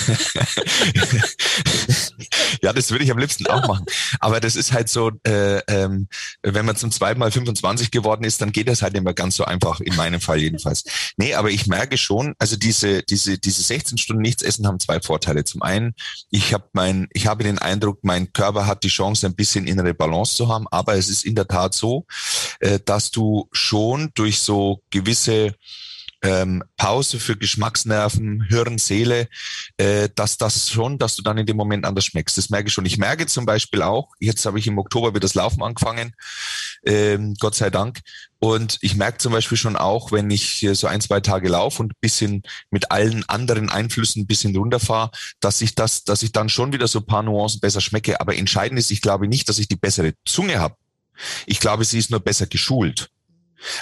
Speaker 4: ja, das würde ich am liebsten auch machen. Aber das ist halt so, äh, ähm, wenn man zum zweiten Mal 25 geworden ist, dann geht das halt immer ganz so einfach, in meinem Fall jedenfalls. Nee, aber ich merke schon, also diese, diese, diese 16 Stunden nichts essen haben zwei Vorteile. Zum einen, ich habe mein, ich habe den Eindruck, mein Körper hat die Chance, ein bisschen innere Balance zu haben, aber es ist in der Tat so, äh, dass du schon durch so gewisse ähm, Pause für Geschmacksnerven, Hirn, Seele, äh, dass das schon, dass du dann in dem Moment anders schmeckst. Das merke ich schon. Ich merke zum Beispiel auch, jetzt habe ich im Oktober wieder das Laufen angefangen, ähm, Gott sei Dank. Und ich merke zum Beispiel schon auch, wenn ich so ein, zwei Tage laufe und bisschen mit allen anderen Einflüssen ein bisschen runterfahre, dass ich das, dass ich dann schon wieder so paar Nuancen besser schmecke. Aber entscheidend ist, ich glaube nicht, dass ich die bessere Zunge habe. Ich glaube, sie ist nur besser geschult.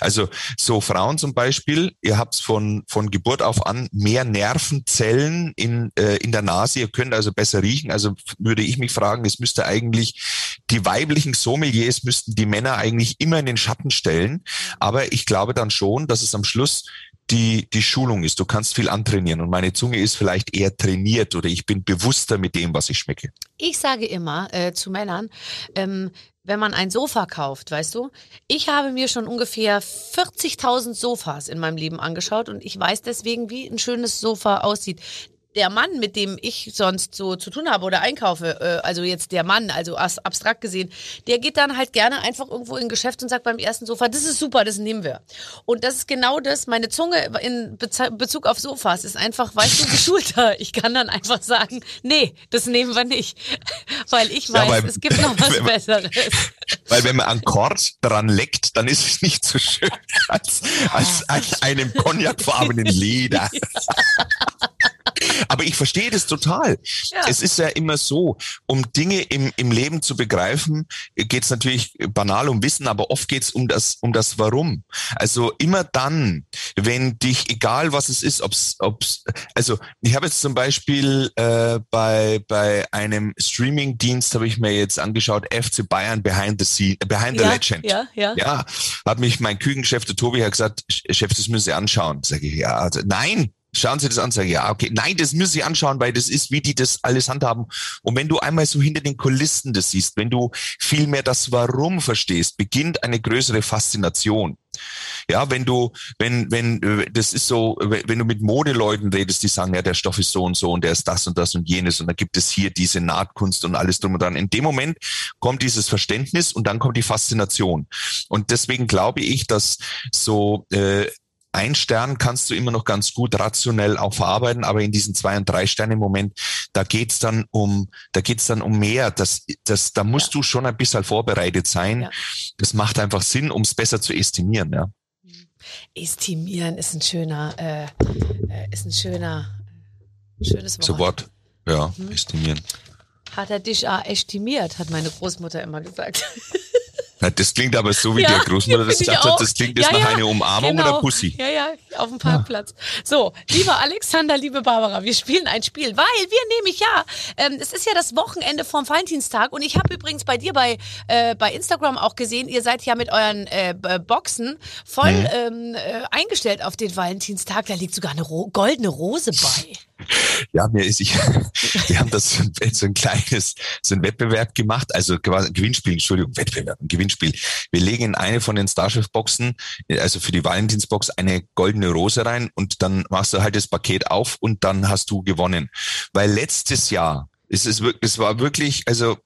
Speaker 4: Also so Frauen zum Beispiel, ihr habt von, von Geburt auf an mehr Nervenzellen in, äh, in der Nase, ihr könnt also besser riechen. Also würde ich mich fragen, es müsste eigentlich, die weiblichen Sommeliers müssten die Männer eigentlich immer in den Schatten stellen. Aber ich glaube dann schon, dass es am Schluss die, die Schulung ist. Du kannst viel antrainieren und meine Zunge ist vielleicht eher trainiert oder ich bin bewusster mit dem, was ich schmecke.
Speaker 2: Ich sage immer äh, zu Männern, ähm, wenn man ein Sofa kauft, weißt du, ich habe mir schon ungefähr 40.000 Sofas in meinem Leben angeschaut und ich weiß deswegen, wie ein schönes Sofa aussieht der Mann, mit dem ich sonst so zu tun habe oder einkaufe, äh, also jetzt der Mann, also abstrakt gesehen, der geht dann halt gerne einfach irgendwo in ein Geschäft und sagt beim ersten Sofa, das ist super, das nehmen wir. Und das ist genau das, meine Zunge in Bezug auf Sofas ist einfach, weißt du, geschulter. Ich kann dann einfach sagen, nee, das nehmen wir nicht. Weil ich weiß, ja, weil, es gibt noch was man, Besseres.
Speaker 4: Weil wenn man an Kord dran leckt, dann ist es nicht so schön als, als, als einem cognacfarbenen Leder. Aber ich verstehe das total.
Speaker 2: Ja.
Speaker 4: Es ist ja immer so, um Dinge im, im Leben zu begreifen, geht es natürlich banal um Wissen, aber oft geht es um das, um das Warum. Also immer dann, wenn dich, egal was es ist, ob's, ob's, also ich habe jetzt zum Beispiel äh, bei, bei einem Streaming-Dienst habe ich mir jetzt angeschaut, FC Bayern Behind the Scene, Behind the
Speaker 2: ja,
Speaker 4: Legend.
Speaker 2: ja, ja.
Speaker 4: Ja, hat mich mein Küchenchef, der Tobi, hat gesagt, Chef, das müssen Sie anschauen. Sag ich, ja, also, nein, schauen Sie das an. Sag ich, ja, okay, nein, das müssen Sie anschauen, weil das ist, wie die das alles handhaben. Und wenn du einmal so hinter den Kulissen das siehst, wenn du viel mehr das Warum verstehst, beginnt eine größere Faszination. Ja, wenn du, wenn, wenn, äh, das ist so, wenn du mit Modeleuten redest, die sagen, ja, der Stoff ist so und so und der ist das und das und jenes und dann gibt es hier diese Nahtkunst und alles drum und dran. In dem Moment kommt dieses Verständnis und dann kommt die Faszination. Und deswegen glaube ich, dass so äh, ein Stern kannst du immer noch ganz gut rationell auch verarbeiten, aber in diesen zwei und drei Sterne Moment, da geht's dann um, da geht's dann um mehr. Das, das, da musst du schon ein bisschen vorbereitet sein.
Speaker 2: Ja.
Speaker 4: Das macht einfach Sinn, um es besser zu estimieren. Ja.
Speaker 2: Estimieren ist ein schöner, äh, äh, ist ein schöner, schönes Wort.
Speaker 4: So Wort. Ja,
Speaker 2: Mhm.
Speaker 4: estimieren.
Speaker 2: Hat er dich auch estimiert, hat meine Großmutter immer gesagt.
Speaker 4: Das klingt aber so, wie
Speaker 2: Ja,
Speaker 4: der Großmutter das gesagt hat, das klingt jetzt
Speaker 2: Ja,
Speaker 4: nach
Speaker 2: ja,
Speaker 4: einer Umarmung
Speaker 2: genau.
Speaker 4: oder Pussy.
Speaker 2: Ja, ja, auf dem Parkplatz. So, lieber Alexander, liebe Barbara, wir spielen ein Spiel, weil wir nämlich ja, ähm, es ist ja das Wochenende vom Valentinstag und ich habe übrigens bei dir bei, äh, bei Instagram auch gesehen, ihr seid ja mit euren äh, Boxen voll
Speaker 4: Mhm.
Speaker 2: ähm, äh, eingestellt auf den Valentinstag. Da liegt sogar eine Ro goldene Rose bei.
Speaker 4: Ja, mir ist ich, wir haben das so ein- kleines, so ein Wettbewerb gemacht, also Gewinnspiel, Entschuldigung, Wettbewerb, ein Gewinnspiel. Wir legen in eine von den Starchef-Boxen, also für die Valentinsbox, eine goldene Rose rein und dann machst du halt das Paket auf und dann hast du gewonnen. Weil letztes Jahr, es ist wirklich, es war wirklich, also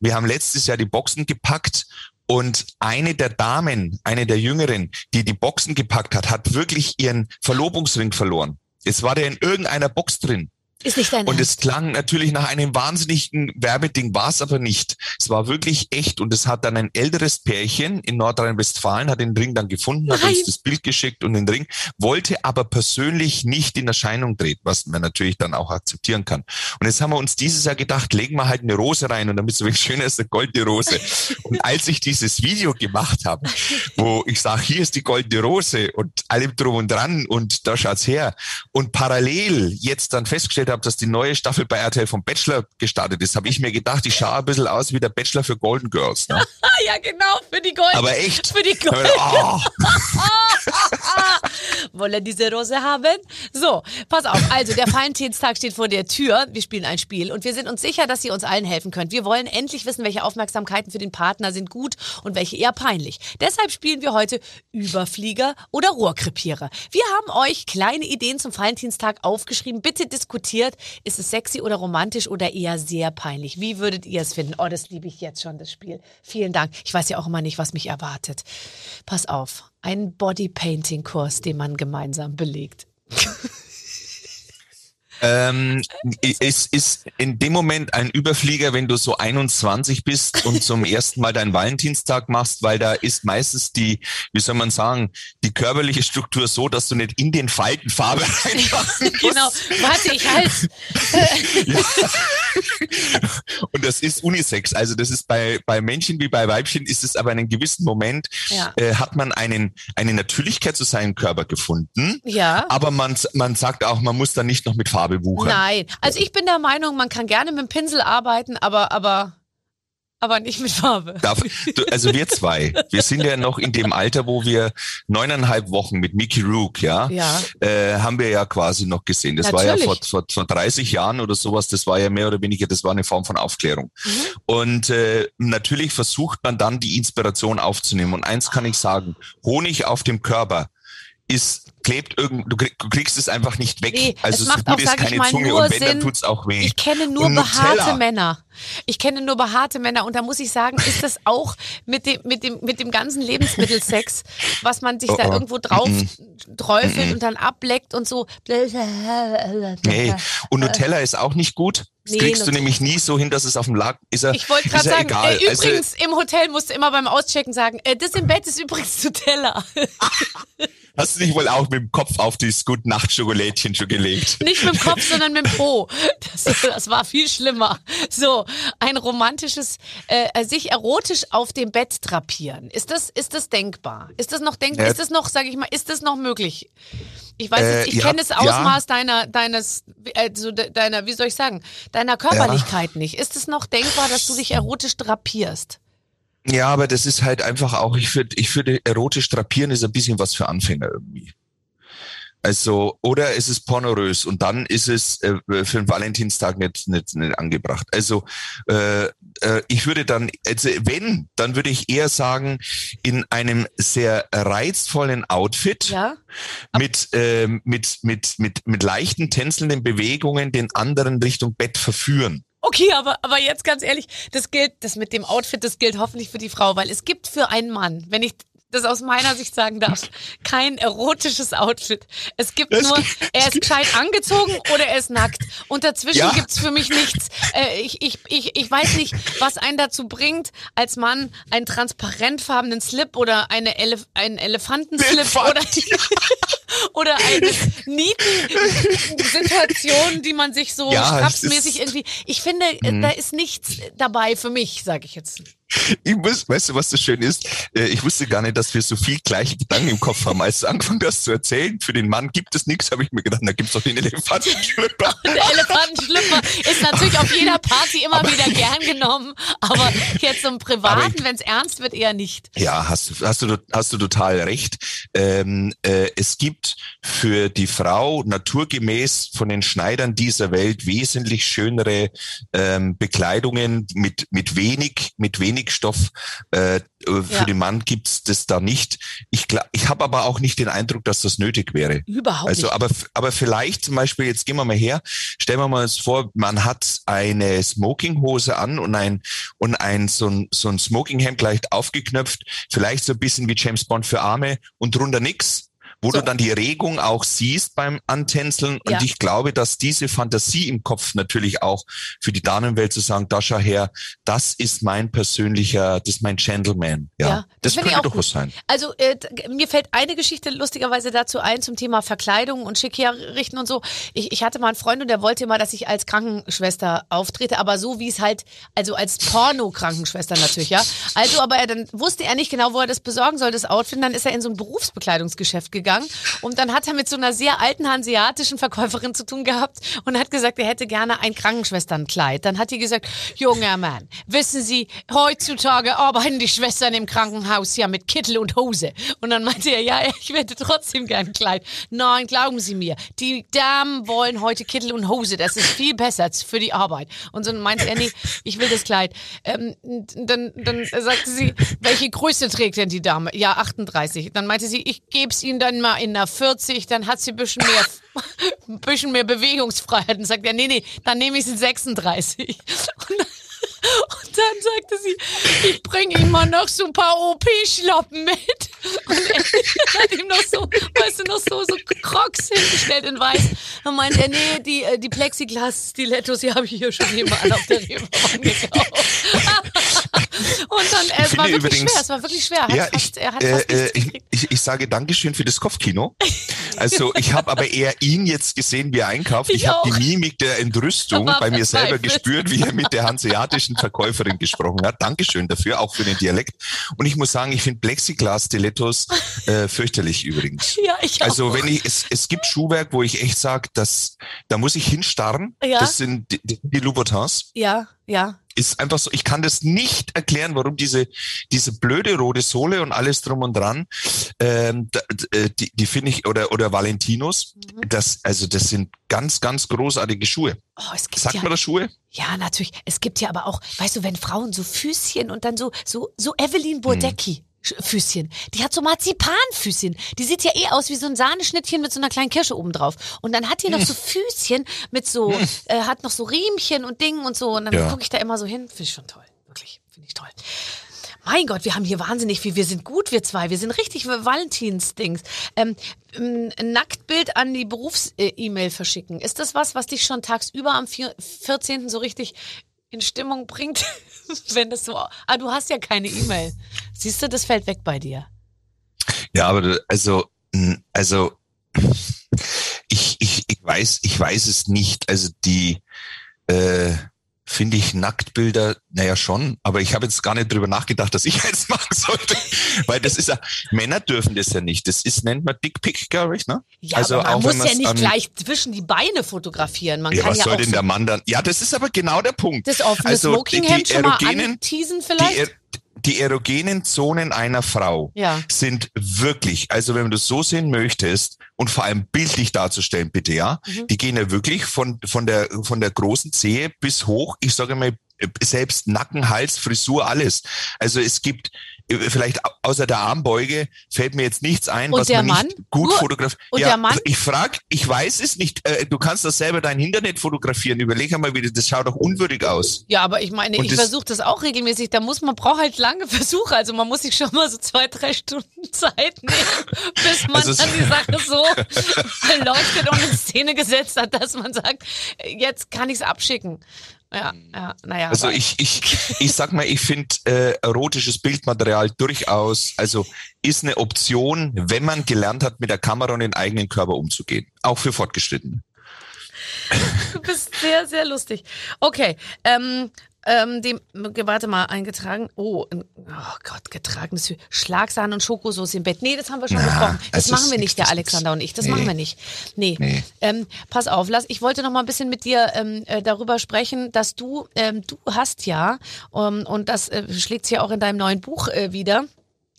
Speaker 4: wir haben letztes Jahr die Boxen gepackt und eine der Damen, eine der Jüngeren, die die Boxen gepackt hat, hat wirklich ihren Verlobungsring verloren. Es war der in irgendeiner Box drin.
Speaker 2: Ist nicht dein
Speaker 4: Und es klang natürlich nach einem wahnsinnigen Werbeding, war es aber nicht. Es war wirklich echt und es hat dann ein älteres Pärchen in Nordrhein-Westfalen, hat den Ring dann gefunden, hat
Speaker 2: Nein.
Speaker 4: uns das Bild geschickt und den Ring, wollte aber persönlich nicht in Erscheinung treten, was man natürlich dann auch akzeptieren kann. Und jetzt haben wir uns dieses Jahr gedacht, legen wir halt eine Rose rein und damit so wenig schöner ist eine goldene Rose. Und als ich dieses Video gemacht habe, wo ich sage, hier ist die goldene Rose und allem drum und dran und da schaut's her und parallel jetzt dann festgestellt habe, dass die neue Staffel bei RTL vom Bachelor gestartet ist, habe ich mir gedacht, ich schaue ein bisschen aus wie der Bachelor für Golden Girls. Ne?
Speaker 2: Ja, genau, für die Gold.
Speaker 4: Aber echt.
Speaker 2: Für die
Speaker 4: Ich hab
Speaker 2: Gold.
Speaker 4: mir gedacht, Oh,
Speaker 2: Wolle diese Rose haben? So, pass auf. Also, der Valentinstag steht vor der Tür. Wir spielen ein Spiel und wir sind uns sicher, dass ihr uns allen helfen könnt. Wir wollen endlich wissen, welche Aufmerksamkeiten für den Partner sind gut und welche eher peinlich. Deshalb spielen wir heute Überflieger oder Rohrkrepierer. Wir haben euch kleine Ideen zum Valentinstag aufgeschrieben. Bitte diskutiert, ist es sexy oder romantisch oder eher sehr peinlich? Wie würdet ihr es finden? Oh, das liebe ich jetzt schon, das Spiel. Vielen Dank. Ich weiß ja auch immer nicht, was mich erwartet. Pass auf. Ein Bodypainting-Kurs, den man gemeinsam belegt.
Speaker 4: ähm, es ist in dem Moment ein Überflieger, wenn du so 21 bist und zum ersten Mal deinen Valentinstag machst, weil da ist meistens die, wie soll man sagen, die körperliche Struktur so, dass du nicht in den Falten Farbe musst.
Speaker 2: Genau. Warte, ich halt.
Speaker 4: Und das ist Unisex. Also das ist bei, bei Männchen wie bei Weibchen ist es aber in einem gewissen Moment,
Speaker 2: Ja.
Speaker 4: äh, hat man einen, eine Natürlichkeit zu seinem Körper gefunden.
Speaker 2: Ja.
Speaker 4: Aber man, man sagt auch, man muss da nicht noch mit Farbe wuchern.
Speaker 2: Nein. Also ich bin der Meinung, man kann gerne mit dem Pinsel arbeiten, aber, aber, aber nicht mit Farbe.
Speaker 4: Darf, also wir zwei, wir sind ja noch in dem Alter, wo wir neuneinhalb Wochen mit Mickey Rook, ja,
Speaker 2: Ja.
Speaker 4: äh, haben wir ja quasi noch gesehen. Das war ja vor,
Speaker 2: Natürlich.
Speaker 4: vor, vor 30 Jahren oder sowas, das war ja mehr oder weniger, das war eine Form von Aufklärung.
Speaker 2: Mhm.
Speaker 4: Und äh, natürlich versucht man dann die Inspiration aufzunehmen. Und eins kann ich sagen, Honig auf dem Körper ist klebt irgend, du krieg- du kriegst es einfach nicht weg.
Speaker 2: Nee,
Speaker 4: also
Speaker 2: es
Speaker 4: so
Speaker 2: macht
Speaker 4: gut
Speaker 2: auch, sag ich
Speaker 4: keine
Speaker 2: mal,
Speaker 4: Zunge
Speaker 2: nur
Speaker 4: und wenn, dann
Speaker 2: Sinn.
Speaker 4: tut's auch weh.
Speaker 2: Ich kenne nur
Speaker 4: Und
Speaker 2: behaarte
Speaker 4: Nutella.
Speaker 2: Männer. Ich kenne nur behaarte Männer und da muss ich sagen, ist das auch mit dem, mit dem, mit dem ganzen Lebensmittelsex, was man sich
Speaker 4: Oh,
Speaker 2: da
Speaker 4: oh.
Speaker 2: irgendwo drauf
Speaker 4: Mm,
Speaker 2: träufelt und dann ableckt und so.
Speaker 4: Nee. Und Nutella ist auch nicht gut. Das
Speaker 2: Nee,
Speaker 4: kriegst du nämlich nie so hin, dass es auf dem Lack ist. Er,
Speaker 2: Ich wollte gerade
Speaker 4: er
Speaker 2: sagen,
Speaker 4: egal.
Speaker 2: äh,
Speaker 4: Also,
Speaker 2: übrigens im Hotel musst du immer beim Auschecken sagen, äh, das im Bett ist übrigens Nutella.
Speaker 4: Hast du dich wohl auch mit dem Kopf auf dieses Gut Nacht Schokolädchen schon gelegt?
Speaker 2: Nicht mit dem Kopf, sondern mit dem Po. Das, das war viel schlimmer. So, ein romantisches, äh, sich erotisch auf dem Bett drapieren. Ist das, ist das denkbar? Ist das noch denkbar?
Speaker 4: Ja.
Speaker 2: Ist das noch, sage ich mal, ist das noch möglich? Ich weiß
Speaker 4: Äh,
Speaker 2: ich
Speaker 4: ja,
Speaker 2: kenne das
Speaker 4: ja.
Speaker 2: Ausmaß deiner, deines, also de- deiner, wie soll ich sagen, deiner Körperlichkeit nicht. Ist es noch denkbar, dass du dich erotisch drapierst?
Speaker 4: Ja, aber das ist halt einfach auch, ich würde, ich würde erotisch drapieren ist ein bisschen was für Anfänger irgendwie. Also, oder es ist pornorös und dann ist es äh, für den Valentinstag nicht, nicht, nicht angebracht. Also, äh, äh, ich würde dann, also wenn, dann würde ich eher sagen, in einem sehr reizvollen Outfit
Speaker 2: Ja?
Speaker 4: mit, ähm, mit, mit, mit, mit leichten tänzelnden Bewegungen den anderen Richtung Bett verführen.
Speaker 2: Okay, aber, aber jetzt ganz ehrlich, das gilt, das mit dem Outfit, das gilt hoffentlich für die Frau, weil es gibt für einen Mann, wenn ich das aus meiner Sicht sagen darf, kein erotisches Outfit. Es gibt
Speaker 4: Es
Speaker 2: nur,
Speaker 4: gibt-
Speaker 2: er ist gescheit angezogen oder er ist nackt. Und dazwischen
Speaker 4: Ja.
Speaker 2: gibt's für mich nichts. Äh, ich, ich, ich, ich weiß nicht, was einen dazu bringt, als Mann einen transparentfarbenen Slip oder eine Elef einen Elefantenslip
Speaker 4: Elefant.
Speaker 2: oder, oder eine Nieten-Situation, die man sich so
Speaker 4: Ja,
Speaker 2: irgendwie. Ich finde, äh, da ist nichts dabei für mich, sage ich jetzt.
Speaker 4: Ich muss, weißt du, was das schön ist? Äh, Ich wusste gar nicht, dass wir so viel gleiche Gedanken im Kopf haben. Als du angefangen hast zu erzählen, für den Mann gibt es nichts, habe ich mir gedacht, da gibt's doch den Elefantenschlüpper.
Speaker 2: Der Elefantenschlüpper ist natürlich auf jeder Party immer wieder gern genommen, aber jetzt im
Speaker 4: Aber
Speaker 2: Privaten, wenn es ernst wird, eher nicht.
Speaker 4: Ja, hast du, hast du, hast du total recht. Ähm, äh, es gibt für die Frau naturgemäß von den Schneidern dieser Welt wesentlich schönere ähm, Bekleidungen mit, mit wenig, mit wenig Stoff. Äh, für
Speaker 2: Ja.
Speaker 4: den Mann gibt's das da nicht. Ich, gla- ich habe aber auch nicht den Eindruck, dass das nötig wäre.
Speaker 2: Überhaupt
Speaker 4: Also,
Speaker 2: nicht.
Speaker 4: aber, aber vielleicht zum Beispiel, jetzt gehen wir mal her, stellen wir mal uns vor, man hat eine Smokinghose an und ein, und ein, so ein, so ein Smokinghemd leicht aufgeknöpft, vielleicht so ein bisschen wie James Bond für Arme und drunter nix. Wo
Speaker 2: So.
Speaker 4: du dann die Regung auch siehst beim Antänzeln.
Speaker 2: Ja.
Speaker 4: Und ich glaube, dass diese Fantasie im Kopf natürlich auch für die Damenwelt zu sagen, da schau her, das ist mein persönlicher, das ist mein Gentleman. Ja,
Speaker 2: Ja, das
Speaker 4: das, könnte durchaus
Speaker 2: gut.
Speaker 4: sein.
Speaker 2: Also äh, mir fällt eine Geschichte lustigerweise dazu ein zum Thema Verkleidung und schick herrichten und so. Ich, ich hatte mal einen Freund und der wollte immer, dass ich als Krankenschwester auftrete, aber so wie es halt, also als Porno-Krankenschwester natürlich, ja. Also, aber er, dann wusste er nicht genau, wo er das besorgen soll, das Outfit. Und dann ist er in so ein Berufsbekleidungsgeschäft gegangen und dann hat er mit so einer sehr alten hanseatischen Verkäuferin zu tun gehabt und hat gesagt, er hätte gerne ein Krankenschwesternkleid. Dann hat die gesagt, junger Mann, wissen Sie, heutzutage arbeiten die Schwestern im Krankenhaus ja mit Kittel und Hose. Und dann meinte er, ja, ich hätte trotzdem gern ein Kleid. Nein, glauben Sie mir, die Damen wollen heute Kittel und Hose. Das ist viel besser für die Arbeit. Und so meinte er, nee, ich will das Kleid. Ähm, dann, dann sagte sie, welche Größe trägt denn die Dame? Ja, 38. Dann meinte sie, ich gebe es Ihnen dann mal in einer 40, dann hat sie ein bisschen mehr, ein bisschen mehr Bewegungsfreiheit. Und sagt er, nee, nee, dann nehme ich sie in 36. Und dann, und dann sagte sie, ich bringe ihm mal noch so ein paar OP-Schlappen mit. Und er hat ihm noch so, weißt du, noch so, so Crocs hingestellt in weiß. Dann meinte er, nee, die, äh, die Plexiglas-Stilettos, die habe ich hier schon nebenan auf der Reeperbahn gekauft. Und dann, äh, es war wirklich
Speaker 4: übrigens-
Speaker 2: schwer, es war wirklich schwer. Er hat
Speaker 4: Ja,
Speaker 2: fast,
Speaker 4: ich,
Speaker 2: er hat fast
Speaker 4: äh, ich, ich, ich sage Dankeschön für das Kopfkino. Also ich habe aber eher ihn jetzt gesehen, wie er einkauft.
Speaker 2: Ich
Speaker 4: Ich, habe die Mimik der Entrüstung bei mir selber gespürt, wie er mit der hanseatischen Verkäuferin gesprochen hat. Dankeschön dafür, auch für den Dialekt. Und ich muss sagen, ich finde Plexiglas-Stilettos äh, fürchterlich übrigens.
Speaker 2: Ja, ich auch.
Speaker 4: Also wenn ich, es, es gibt Schuhwerk, wo ich echt sage, da muss ich hinstarren.
Speaker 2: Ja.
Speaker 4: Das sind die, die die Louboutins
Speaker 2: ja, ja.
Speaker 4: Ist einfach so, ich kann das nicht erklären, warum diese, diese blöde rote Sohle und alles drum und dran, ähm, äh, die, die finde ich, oder, oder Valentinos,
Speaker 2: Mhm.
Speaker 4: das, also das sind ganz, ganz großartige Schuhe.
Speaker 2: Oh, es gibt
Speaker 4: Sagt
Speaker 2: ja,
Speaker 4: man das Schuhe?
Speaker 2: Ja, natürlich. Es gibt ja aber auch, weißt du, wenn Frauen so Füßchen und dann so, so, so Evelyn Burdecki. Sch- Füßchen. Die hat so Marzipanfüßchen. Die sieht ja eh aus wie so ein Sahneschnittchen mit so einer kleinen Kirsche oben drauf. Und dann hat die noch so Füßchen mit so, äh, hat noch so Riemchen und Dingen und so. Und dann
Speaker 4: Ja.
Speaker 2: gucke ich da immer so hin. Finde ich schon toll. Wirklich. Finde ich toll. Mein Gott, wir haben hier wahnsinnig viel. Wir sind gut, wir zwei. Wir sind richtig Valentins-Dings. Ähm, ein Nacktbild an die Berufs-E-Mail verschicken. Ist das was, was dich schon tagsüber am vier- 14. so richtig in Stimmung bringt? Wenn das so. Ah, du hast ja keine E-Mail. Siehst du, das fällt weg bei dir.
Speaker 4: Ja, aber da- also Also ich, ich, ich weiß, ich weiß es nicht. Also die äh, finde ich Nacktbilder, naja schon, aber ich habe jetzt gar nicht drüber nachgedacht, dass ich eins machen sollte. Weil das ist ja, Männer dürfen das ja nicht. Das ist, nennt man Dickpick, glaube ich, ne?
Speaker 2: Ja,
Speaker 4: also
Speaker 2: aber man
Speaker 4: auch
Speaker 2: muss ja nicht gleich zwischen die Beine fotografieren. Man
Speaker 4: Ja,
Speaker 2: kann
Speaker 4: was
Speaker 2: ja
Speaker 4: soll denn
Speaker 2: so
Speaker 4: der Mann dann? Ja, das ist aber genau der Punkt.
Speaker 2: das offene
Speaker 4: also
Speaker 2: Smokinghemd
Speaker 4: die
Speaker 2: schon mal
Speaker 4: erogenen,
Speaker 2: anteasen
Speaker 4: die,
Speaker 2: vielleicht.
Speaker 4: er- die erogenen Zonen einer Frau
Speaker 2: Ja.
Speaker 4: sind wirklich, also wenn du es so sehen möchtest und vor allem bildlich darzustellen, bitte, ja,
Speaker 2: Mhm.
Speaker 4: die gehen ja wirklich von, von der, von der großen Zehe bis hoch, ich sage mal, selbst Nacken, Hals, Frisur, alles. Also es gibt vielleicht au- außer der Armbeuge fällt mir jetzt nichts ein,
Speaker 2: Und
Speaker 4: was
Speaker 2: der
Speaker 4: man
Speaker 2: Mann?
Speaker 4: nicht gut fotografiert.
Speaker 2: und
Speaker 4: ja,
Speaker 2: der Mann?
Speaker 4: Ich frag, ich weiß es nicht. Äh, Du kannst das selber dein Internet fotografieren. Überleg einmal, wie das, das schaut doch unwürdig aus.
Speaker 2: Ja, aber ich meine,
Speaker 4: Und
Speaker 2: ich versuche das auch regelmäßig. Da muss man braucht halt lange Versuche. Also man muss sich schon mal so zwei, drei Stunden Zeit nehmen, bis man
Speaker 4: Also
Speaker 2: dann die Sache so beleuchtet und in Szene gesetzt hat, dass man sagt, jetzt kann ich es abschicken. Ja, ja, naja.
Speaker 4: Also ich, ich, ich sag mal, ich finde äh, erotisches Bildmaterial durchaus, also ist eine Option, wenn man gelernt hat, mit der Kamera und den eigenen Körper umzugehen. Auch für Fortgeschrittene.
Speaker 2: Du bist sehr, sehr lustig. Okay, ähm, ähm, dem, warte mal, eingetragen. Oh, ein- oh Gott, getragenes Schlagsahne und Schokosauce im Bett. Nee, das haben wir schon
Speaker 4: Na,
Speaker 2: besprochen. Das machen wir nicht, der Alexander und ich. Das
Speaker 4: Nee.
Speaker 2: machen wir nicht. Nee.
Speaker 4: Nee.
Speaker 2: Ähm, pass auf, lass, ich wollte noch mal ein bisschen mit dir ähm, äh, darüber sprechen, dass du, ähm, du hast ja, ähm, und das äh, schlägt sich ja auch in deinem neuen Buch äh, wieder,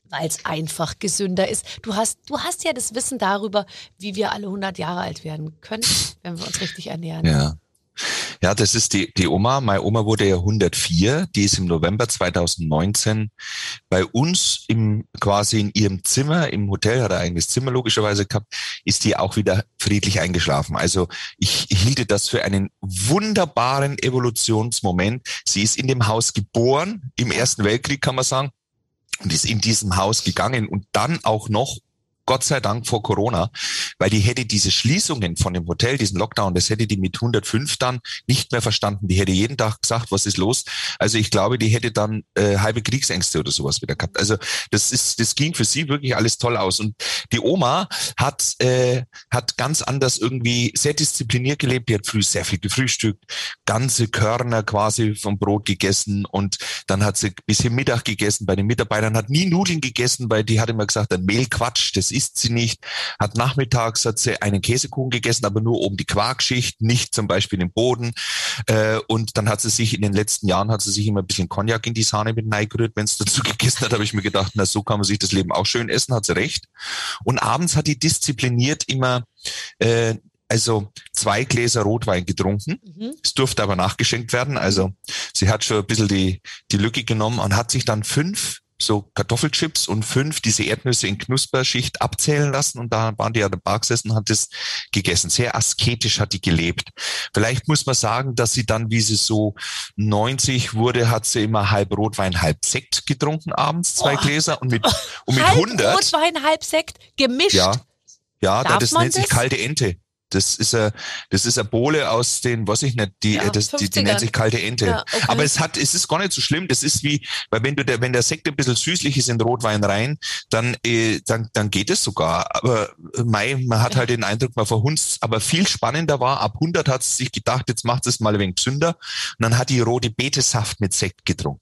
Speaker 2: weil es einfach gesünder ist. Du hast, du hast ja das Wissen darüber, wie wir alle 100 Jahre alt werden können, wenn wir uns richtig ernähren.
Speaker 4: Ja. Ja, das ist die, die Oma. Meine Oma wurde ja 104. Die ist im November 2019 bei uns im, quasi in ihrem Zimmer im Hotel, hat ein eigenes Zimmer logischerweise gehabt, ist die auch wieder friedlich eingeschlafen. Also ich hielte das für einen wunderbaren Evolutionsmoment. Sie ist in dem Haus geboren, im Ersten Weltkrieg kann man sagen, und ist in diesem Haus gegangen und dann auch noch Gott sei Dank vor Corona, weil die hätte diese Schließungen von dem Hotel, diesen Lockdown, das hätte die mit 105 dann nicht mehr verstanden. Die hätte jeden Tag gesagt, was ist los? Also ich glaube, die hätte dann äh, halbe Kriegsängste oder sowas wieder gehabt. Also das ist, das ging für sie wirklich alles toll aus. Und die Oma hat äh, hat ganz anders irgendwie sehr diszipliniert gelebt. Die hat früh sehr viel gefrühstückt, ganze Körner quasi vom Brot gegessen und dann hat sie ein bisschen Mittag gegessen bei den Mitarbeitern, hat nie Nudeln gegessen, weil die hat immer gesagt, ein Mehlquatsch, das isst sie nicht. Hat nachmittags hat sie einen Käsekuchen gegessen, aber nur oben die Quarkschicht, nicht zum Beispiel den Boden. Äh, und dann hat sie sich in den letzten Jahren hat sie sich immer ein bisschen Cognac in die Sahne mit reingerührt. Wenn es dazu gegessen hat, habe ich mir gedacht, na so kann man sich das Leben auch schön essen, hat sie recht. Und abends hat die diszipliniert immer äh, also zwei Gläser Rotwein getrunken.
Speaker 2: Mhm.
Speaker 4: Es durfte aber nachgeschenkt werden. Also sie hat schon ein bisschen die, die Lücke genommen und hat sich dann fünf so Kartoffelchips und fünf diese Erdnüsse in Knusperschicht abzählen lassen und da waren die an der Bar gesessen und hat das gegessen. Sehr asketisch hat die gelebt. Vielleicht muss man sagen, dass sie dann, wie sie so 90 wurde, hat sie immer halb Rotwein, halb Sekt getrunken abends, zwei
Speaker 2: Oh.
Speaker 4: Gläser und mit, und mit
Speaker 2: halb
Speaker 4: 100
Speaker 2: Rotwein, halb Sekt, gemischt.
Speaker 4: ja, ja, da,
Speaker 2: Darf
Speaker 4: das nennt sich kalte Ente. Das ist ein, das ist eine Bohle aus den, weiß ich nicht, die,
Speaker 2: Ja,
Speaker 4: das, die, die
Speaker 2: 50ern.
Speaker 4: nennt sich kalte Ente.
Speaker 2: Ja, okay.
Speaker 4: Aber es hat, es ist gar nicht so schlimm. Das ist wie, weil wenn du der, wenn der Sekt ein bisschen süßlich ist in Rotwein rein, dann, äh, dann, dann geht es sogar. Aber äh, Mai, man hat halt den Eindruck, man verhunzt. Aber viel spannender war, ab 100 hat sie sich gedacht, jetzt macht es mal ein wenig Zünder. Und dann hat die rote Betesaft mit Sekt getrunken.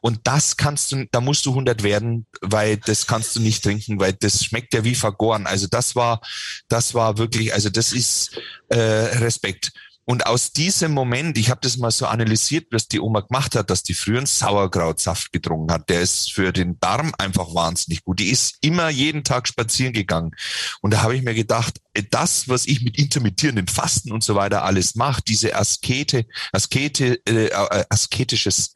Speaker 4: Und das kannst du, da musst du 100 werden, weil das kannst du nicht trinken, weil das schmeckt ja wie vergoren. Also das war, das war wirklich, also das ist äh, Respekt. Und aus diesem Moment, ich habe das mal so analysiert, was die Oma gemacht hat, dass die früher einen Sauerkrautsaft getrunken hat. Der ist für den Darm einfach wahnsinnig gut. Die ist immer jeden Tag spazieren gegangen. Und da habe ich mir gedacht, äh, das, was ich mit intermittierenden Fasten und so weiter alles mache, diese Askete, Askete, äh, äh, asketisches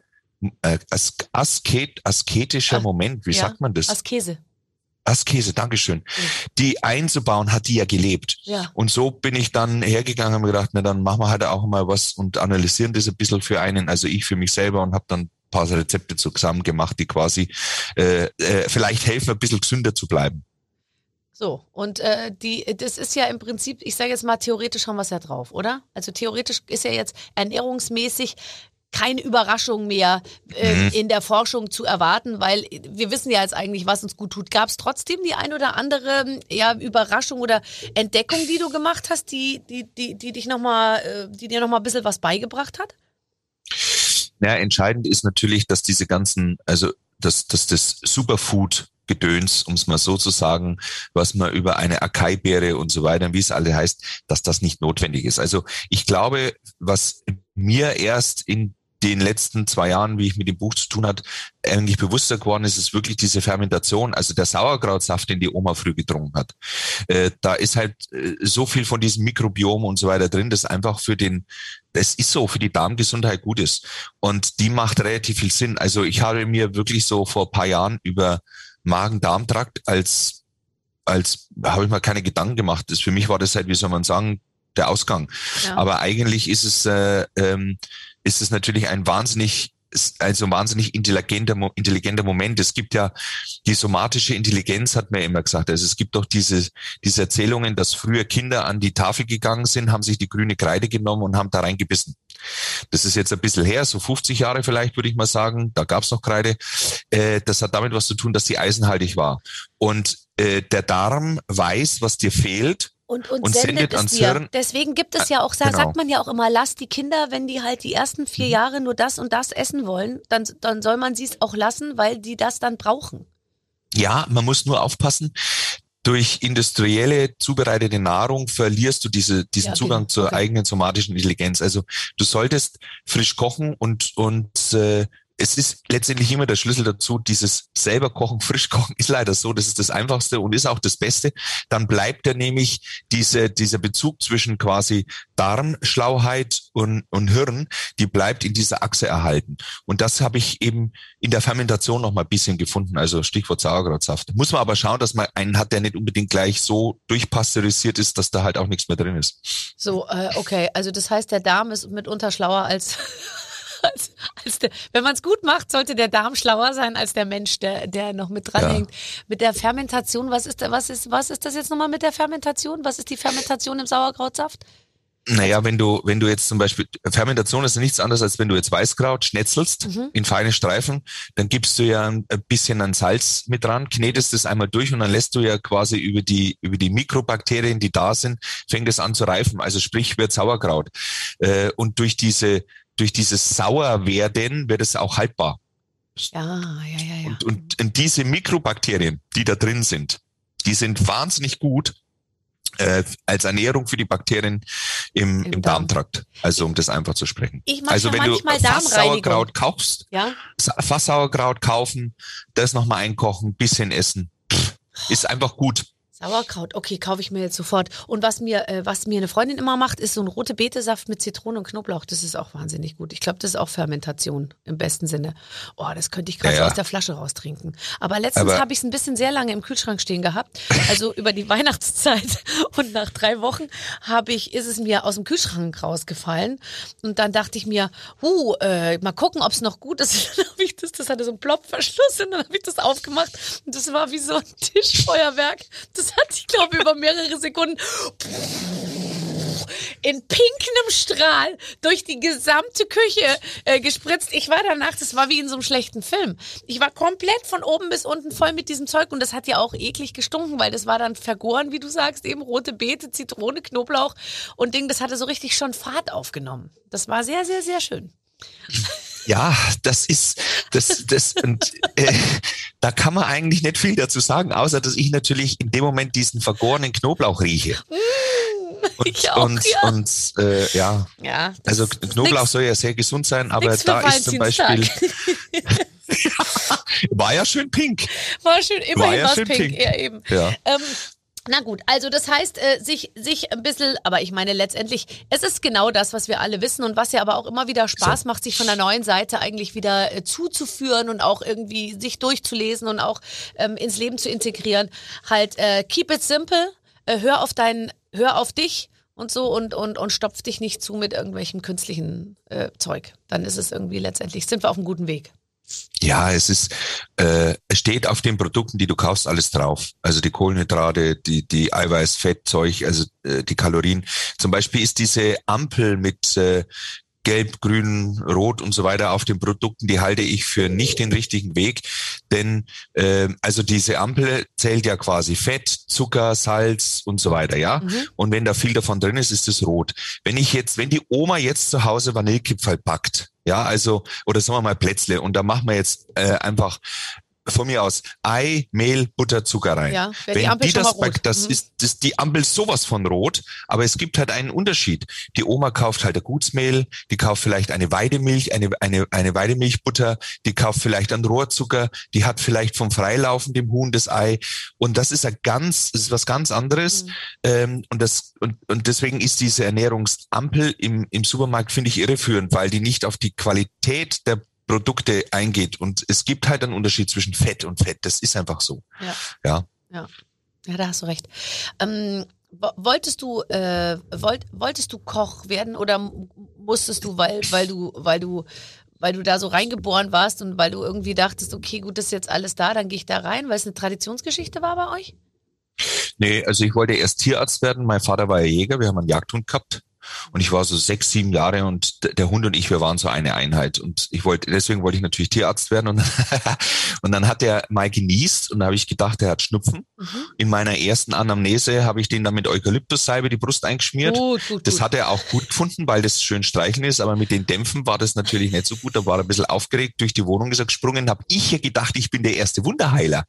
Speaker 4: äh, as, asket, asketischer
Speaker 2: Ah,
Speaker 4: Moment, wie
Speaker 2: ja.
Speaker 4: sagt man das?
Speaker 2: Askese.
Speaker 4: Askese, Dankeschön. Die einzubauen, hat die ja gelebt.
Speaker 2: Ja.
Speaker 4: Und so bin ich dann hergegangen und mir gedacht, na dann machen wir halt auch mal was und analysieren das ein bisschen für einen, also ich für mich selber und habe dann ein paar Rezepte zusammen gemacht, die quasi äh, äh, vielleicht helfen, ein bisschen gesünder zu bleiben.
Speaker 2: So, und äh, die, das ist ja im Prinzip, ich sage jetzt mal, theoretisch haben wir es ja drauf, oder? Also theoretisch ist ja jetzt ernährungsmäßig keine Überraschung mehr äh, mhm. in der Forschung zu erwarten, weil wir wissen ja jetzt eigentlich, was uns gut tut. Gab es trotzdem die ein oder andere ja, Überraschung oder Entdeckung, die du gemacht hast, die, die, die, die dich noch mal, äh, die dir nochmal ein bisschen was beigebracht hat?
Speaker 4: Ja, entscheidend ist natürlich, dass diese ganzen, also dass, dass das Superfood Gedöns, um es mal so zu sagen, was man über eine Acai-Beere und so weiter, wie es alle heißt, dass das nicht notwendig ist. Also ich glaube, was mir erst in den letzten zwei Jahren, wie ich mit dem Buch zu tun hat, eigentlich bewusster geworden ist, ist wirklich diese Fermentation, also der Sauerkrautsaft, den die Oma früh getrunken hat. Äh, da ist halt äh, so viel von diesem Mikrobiom und so weiter drin, das einfach für den, das ist so, für die Darmgesundheit gut ist. Und die macht relativ viel Sinn. Also ich habe mir wirklich so vor paar Jahren über Magen-Darm-Trakt als als habe ich mir keine Gedanken gemacht. Das, für mich war das halt, wie soll man sagen, der Ausgang. Ja. Aber eigentlich ist es äh, ähm, ist es natürlich ein wahnsinnig also wahnsinnig intelligenter, intelligenter Moment. Es gibt ja die somatische Intelligenz, hat man ja immer gesagt. Also es gibt doch diese, diese Erzählungen, dass früher Kinder an die Tafel gegangen sind, haben sich die grüne Kreide genommen und haben da reingebissen. Das ist jetzt ein bisschen her, so 50 Jahre vielleicht, würde ich mal sagen. Da gab es noch Kreide. Äh, das hat damit was zu tun, dass sie eisenhaltig war. Und äh, der Darm weiß, was dir fehlt
Speaker 2: und, und, und sendet, sendet es dir. Hirn. Deswegen gibt es ja auch, genau. sagt man ja auch immer, lass die Kinder, wenn die halt die ersten vier mhm. Jahre nur das und das essen wollen, dann, dann soll man sie es auch lassen, weil die das dann brauchen.
Speaker 4: Ja, man muss nur aufpassen. Durch industrielle zubereitete Nahrung verlierst du diese, diesen ja, okay. Zugang zur okay. eigenen somatischen Intelligenz. Also du solltest frisch kochen und, und äh, es ist letztendlich immer der Schlüssel dazu, dieses selber kochen, frisch kochen ist leider so, das ist das Einfachste und ist auch das Beste. Dann bleibt ja nämlich diese, dieser Bezug zwischen quasi Darmschlauheit und, und Hirn, die bleibt in dieser Achse erhalten. Und das habe ich eben in der Fermentation noch mal ein bisschen gefunden, also Stichwort Sauerkrautsaft. Muss man aber schauen, dass man einen hat, der nicht unbedingt gleich so durchpasteurisiert ist, dass da halt auch nichts mehr drin ist.
Speaker 2: So, äh, okay, also das heißt, der Darm ist mitunter schlauer als als, als der, wenn man es gut macht, sollte der Darm schlauer sein als der Mensch, der, der noch mit dranhängt. Ja. Mit der Fermentation, was ist, was ist, was ist das jetzt nochmal mit der Fermentation? Was ist die Fermentation im Sauerkrautsaft?
Speaker 4: Naja, wenn du, wenn du jetzt zum Beispiel, Fermentation ist nichts anderes, als wenn du jetzt Weißkraut schnetzelst mhm. in feine Streifen, dann gibst du ja ein bisschen an Salz mit dran, knetest es einmal durch und dann lässt du ja quasi über die, über die Mikrobakterien, die da sind, fängt es an zu reifen. Also sprich, wird Sauerkraut. Äh, und durch diese, durch dieses Sauerwerden wird es auch haltbar.
Speaker 2: Ja, ja, ja, ja.
Speaker 4: Und, und, und diese Mikrobakterien, die da drin sind, die sind wahnsinnig gut äh, als Ernährung für die Bakterien im, Im, im Darm. Darmtrakt. Also um das einfach zu sprechen.
Speaker 2: Ich mache
Speaker 4: also
Speaker 2: wenn du
Speaker 4: Fasssauerkraut kaufst, ja? Fasssauerkraut kaufen, das nochmal einkochen, bisschen essen, pff, ist einfach gut.
Speaker 2: Sauerkraut, okay, kaufe ich mir jetzt sofort. Und was mir, äh, was mir eine Freundin immer macht, ist so ein rote Betesaft mit Zitrone und Knoblauch. Das ist auch wahnsinnig gut. Ich glaube, das ist auch Fermentation im besten Sinne. Oh, das könnte ich gerade ja, aus der Flasche raustrinken. Aber letztens habe ich es ein bisschen sehr lange im Kühlschrank stehen gehabt. Also über die Weihnachtszeit. Und nach drei Wochen habe ich, ist es mir aus dem Kühlschrank rausgefallen. Und dann dachte ich mir, uh, äh, mal gucken, ob es noch gut ist. dann habe ich das, das hatte so einen Plopverschluss und dann habe ich das aufgemacht. Und das war wie so ein Tischfeuerwerk. Das hat sich, glaube ich, über mehrere Sekunden in pinkem Strahl durch die gesamte Küche äh, gespritzt. Ich war danach, das war wie in so einem schlechten Film. Ich war komplett von oben bis unten voll mit diesem Zeug und das hat ja auch eklig gestunken, weil das war dann vergoren, wie du sagst, eben rote Beete, Zitrone, Knoblauch und Ding, das hatte so richtig schon Fahrt aufgenommen. Das war sehr, sehr, sehr schön.
Speaker 4: Ja, das ist das das und äh, da kann man eigentlich nicht viel dazu sagen, außer dass ich natürlich in dem Moment diesen vergorenen Knoblauch rieche.
Speaker 2: Mm,
Speaker 4: und
Speaker 2: auch,
Speaker 4: und,
Speaker 2: ja.
Speaker 4: und äh, ja,
Speaker 2: ja
Speaker 4: also Knoblauch nix, soll ja sehr gesund sein, aber da ist zum Beispiel war ja schön pink.
Speaker 2: War schön immerhin war ja pink. pink. Ja, eben.
Speaker 4: Ja.
Speaker 2: Ähm, na gut, also das heißt, äh, sich, sich ein bisschen, aber ich meine letztendlich, es ist genau das, was wir alle wissen und was ja aber auch immer wieder Spaß so. macht, sich von der neuen Seite eigentlich wieder äh, zuzuführen und auch irgendwie sich durchzulesen und auch ähm, ins Leben zu integrieren. Halt, äh, keep it simple, äh, hör auf dein, hör auf dich und so und, und, und stopf dich nicht zu mit irgendwelchem künstlichen äh, Zeug. Dann ist es irgendwie letztendlich, sind wir auf einem guten Weg.
Speaker 4: Ja, es ist, äh, es steht auf den Produkten, die du kaufst, alles drauf. Also die Kohlenhydrate, die, die Eiweiß, Fettzeug, also äh, die Kalorien. Zum Beispiel ist diese Ampel mit äh, Gelb, Grün, Rot und so weiter auf den Produkten, die halte ich für nicht den richtigen Weg. Denn äh, also diese Ampel zählt ja quasi Fett, Zucker, Salz und so weiter, ja. Mhm. Und wenn da viel davon drin ist, ist es rot. Wenn ich jetzt, wenn die Oma jetzt zu Hause Vanillekipferl packt, ja, also, oder sagen wir mal Plätzle, und da machen wir jetzt äh, einfach von mir aus Ei, Mehl, Butter, Zucker rein. Ja, Wenn die, Ampel die das das mhm. ist das, die Ampel sowas von rot, aber es gibt halt einen Unterschied. Die Oma kauft halt ein Gutsmehl, die kauft vielleicht eine Weidemilch, eine, eine, eine Weidemilchbutter, die kauft vielleicht einen Rohrzucker, die hat vielleicht vom Freilaufen dem Huhn das Ei. Und das ist ein ganz, ist was ganz anderes. Mhm. Ähm, und das, und, und deswegen ist diese Ernährungsampel im, im Supermarkt, finde ich, irreführend, weil die nicht auf die Qualität der Produkte eingeht. Und es gibt halt einen Unterschied zwischen Fett und Fett. Das ist einfach so.
Speaker 2: Ja. Ja, ja. ja da hast du recht. Ähm, wolltest du, äh, wollt, wolltest du Koch werden oder musstest du, weil, weil du, weil du, weil du da so reingeboren warst und weil du irgendwie dachtest, okay, gut, das ist jetzt alles da, dann gehe ich da rein, weil es eine Traditionsgeschichte war bei euch?
Speaker 4: Nee, also ich wollte erst Tierarzt werden. Mein Vater war ja Jäger, wir haben einen Jagdhund gehabt. Und ich war so sechs, sieben Jahre und der Hund und ich, wir waren so eine Einheit. Und ich wollte, deswegen wollte ich natürlich Tierarzt werden. Und, und dann hat er mal genießt und da habe ich gedacht, er hat Schnupfen. Mhm. In meiner ersten Anamnese habe ich den dann mit Eukalyptussalbe die Brust eingeschmiert. Gut, gut, das gut. hat er auch gut gefunden, weil das schön streicheln ist. Aber mit den Dämpfen war das natürlich nicht so gut. Da war er ein bisschen aufgeregt, durch die Wohnung ist er gesprungen. Habe ich ja gedacht, ich bin der erste Wunderheiler.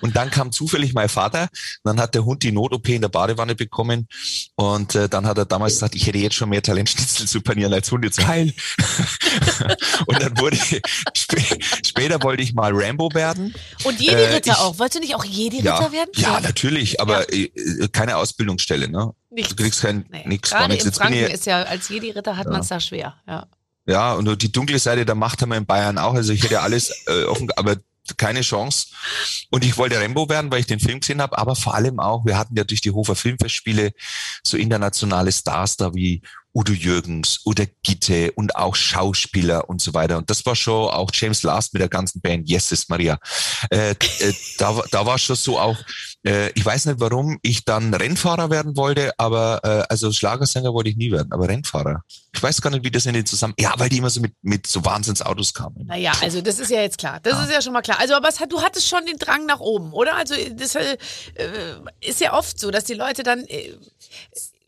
Speaker 4: Und dann kam zufällig mein Vater. Dann hat der Hund die Not-OP in der Badewanne bekommen. Und äh, dann hat er damals gesagt, ich hätte jetzt schon mehr Talent, Schnitzel zu panieren als Hunde zu heilen. und dann wurde ich, später wollte ich mal Rambo werden.
Speaker 2: Und Jedi-Ritter äh, auch. Wolltest du nicht auch Jedi-Ritter
Speaker 4: ja,
Speaker 2: werden?
Speaker 4: Ja, natürlich, aber ja. Äh, keine Ausbildungsstelle, ne?
Speaker 2: Nichts.
Speaker 4: Du kriegst kein,
Speaker 2: nee. nichts. Gerade in Franken ist ja, als Jedi-Ritter hat ja. man es da schwer, ja.
Speaker 4: Ja, und die dunkle Seite der Macht haben wir in Bayern auch. Also ich hätte alles äh, offen, aber keine Chance. Und ich wollte Rambo werden, weil ich den Film gesehen habe, aber vor allem auch, wir hatten ja durch die Hofer Filmfestspiele so internationale Stars da wie Udo Jürgens oder Gitte und auch Schauspieler und so weiter. Und das war schon auch James Last mit der ganzen Band Yeses Maria. Äh, äh, da, da war schon so auch, äh, ich weiß nicht, warum ich dann Rennfahrer werden wollte, aber äh, also Schlagersänger wollte ich nie werden, aber Rennfahrer. Ich weiß gar nicht, wie das in den zusammen. Ja, weil die immer so mit, mit so Wahnsinnsautos kamen.
Speaker 2: Naja, also das ist ja jetzt klar. Das ja. ist ja schon mal klar. Also, aber hat, du hattest schon den Drang nach oben, oder? Also das äh, ist ja oft so, dass die Leute dann. Äh,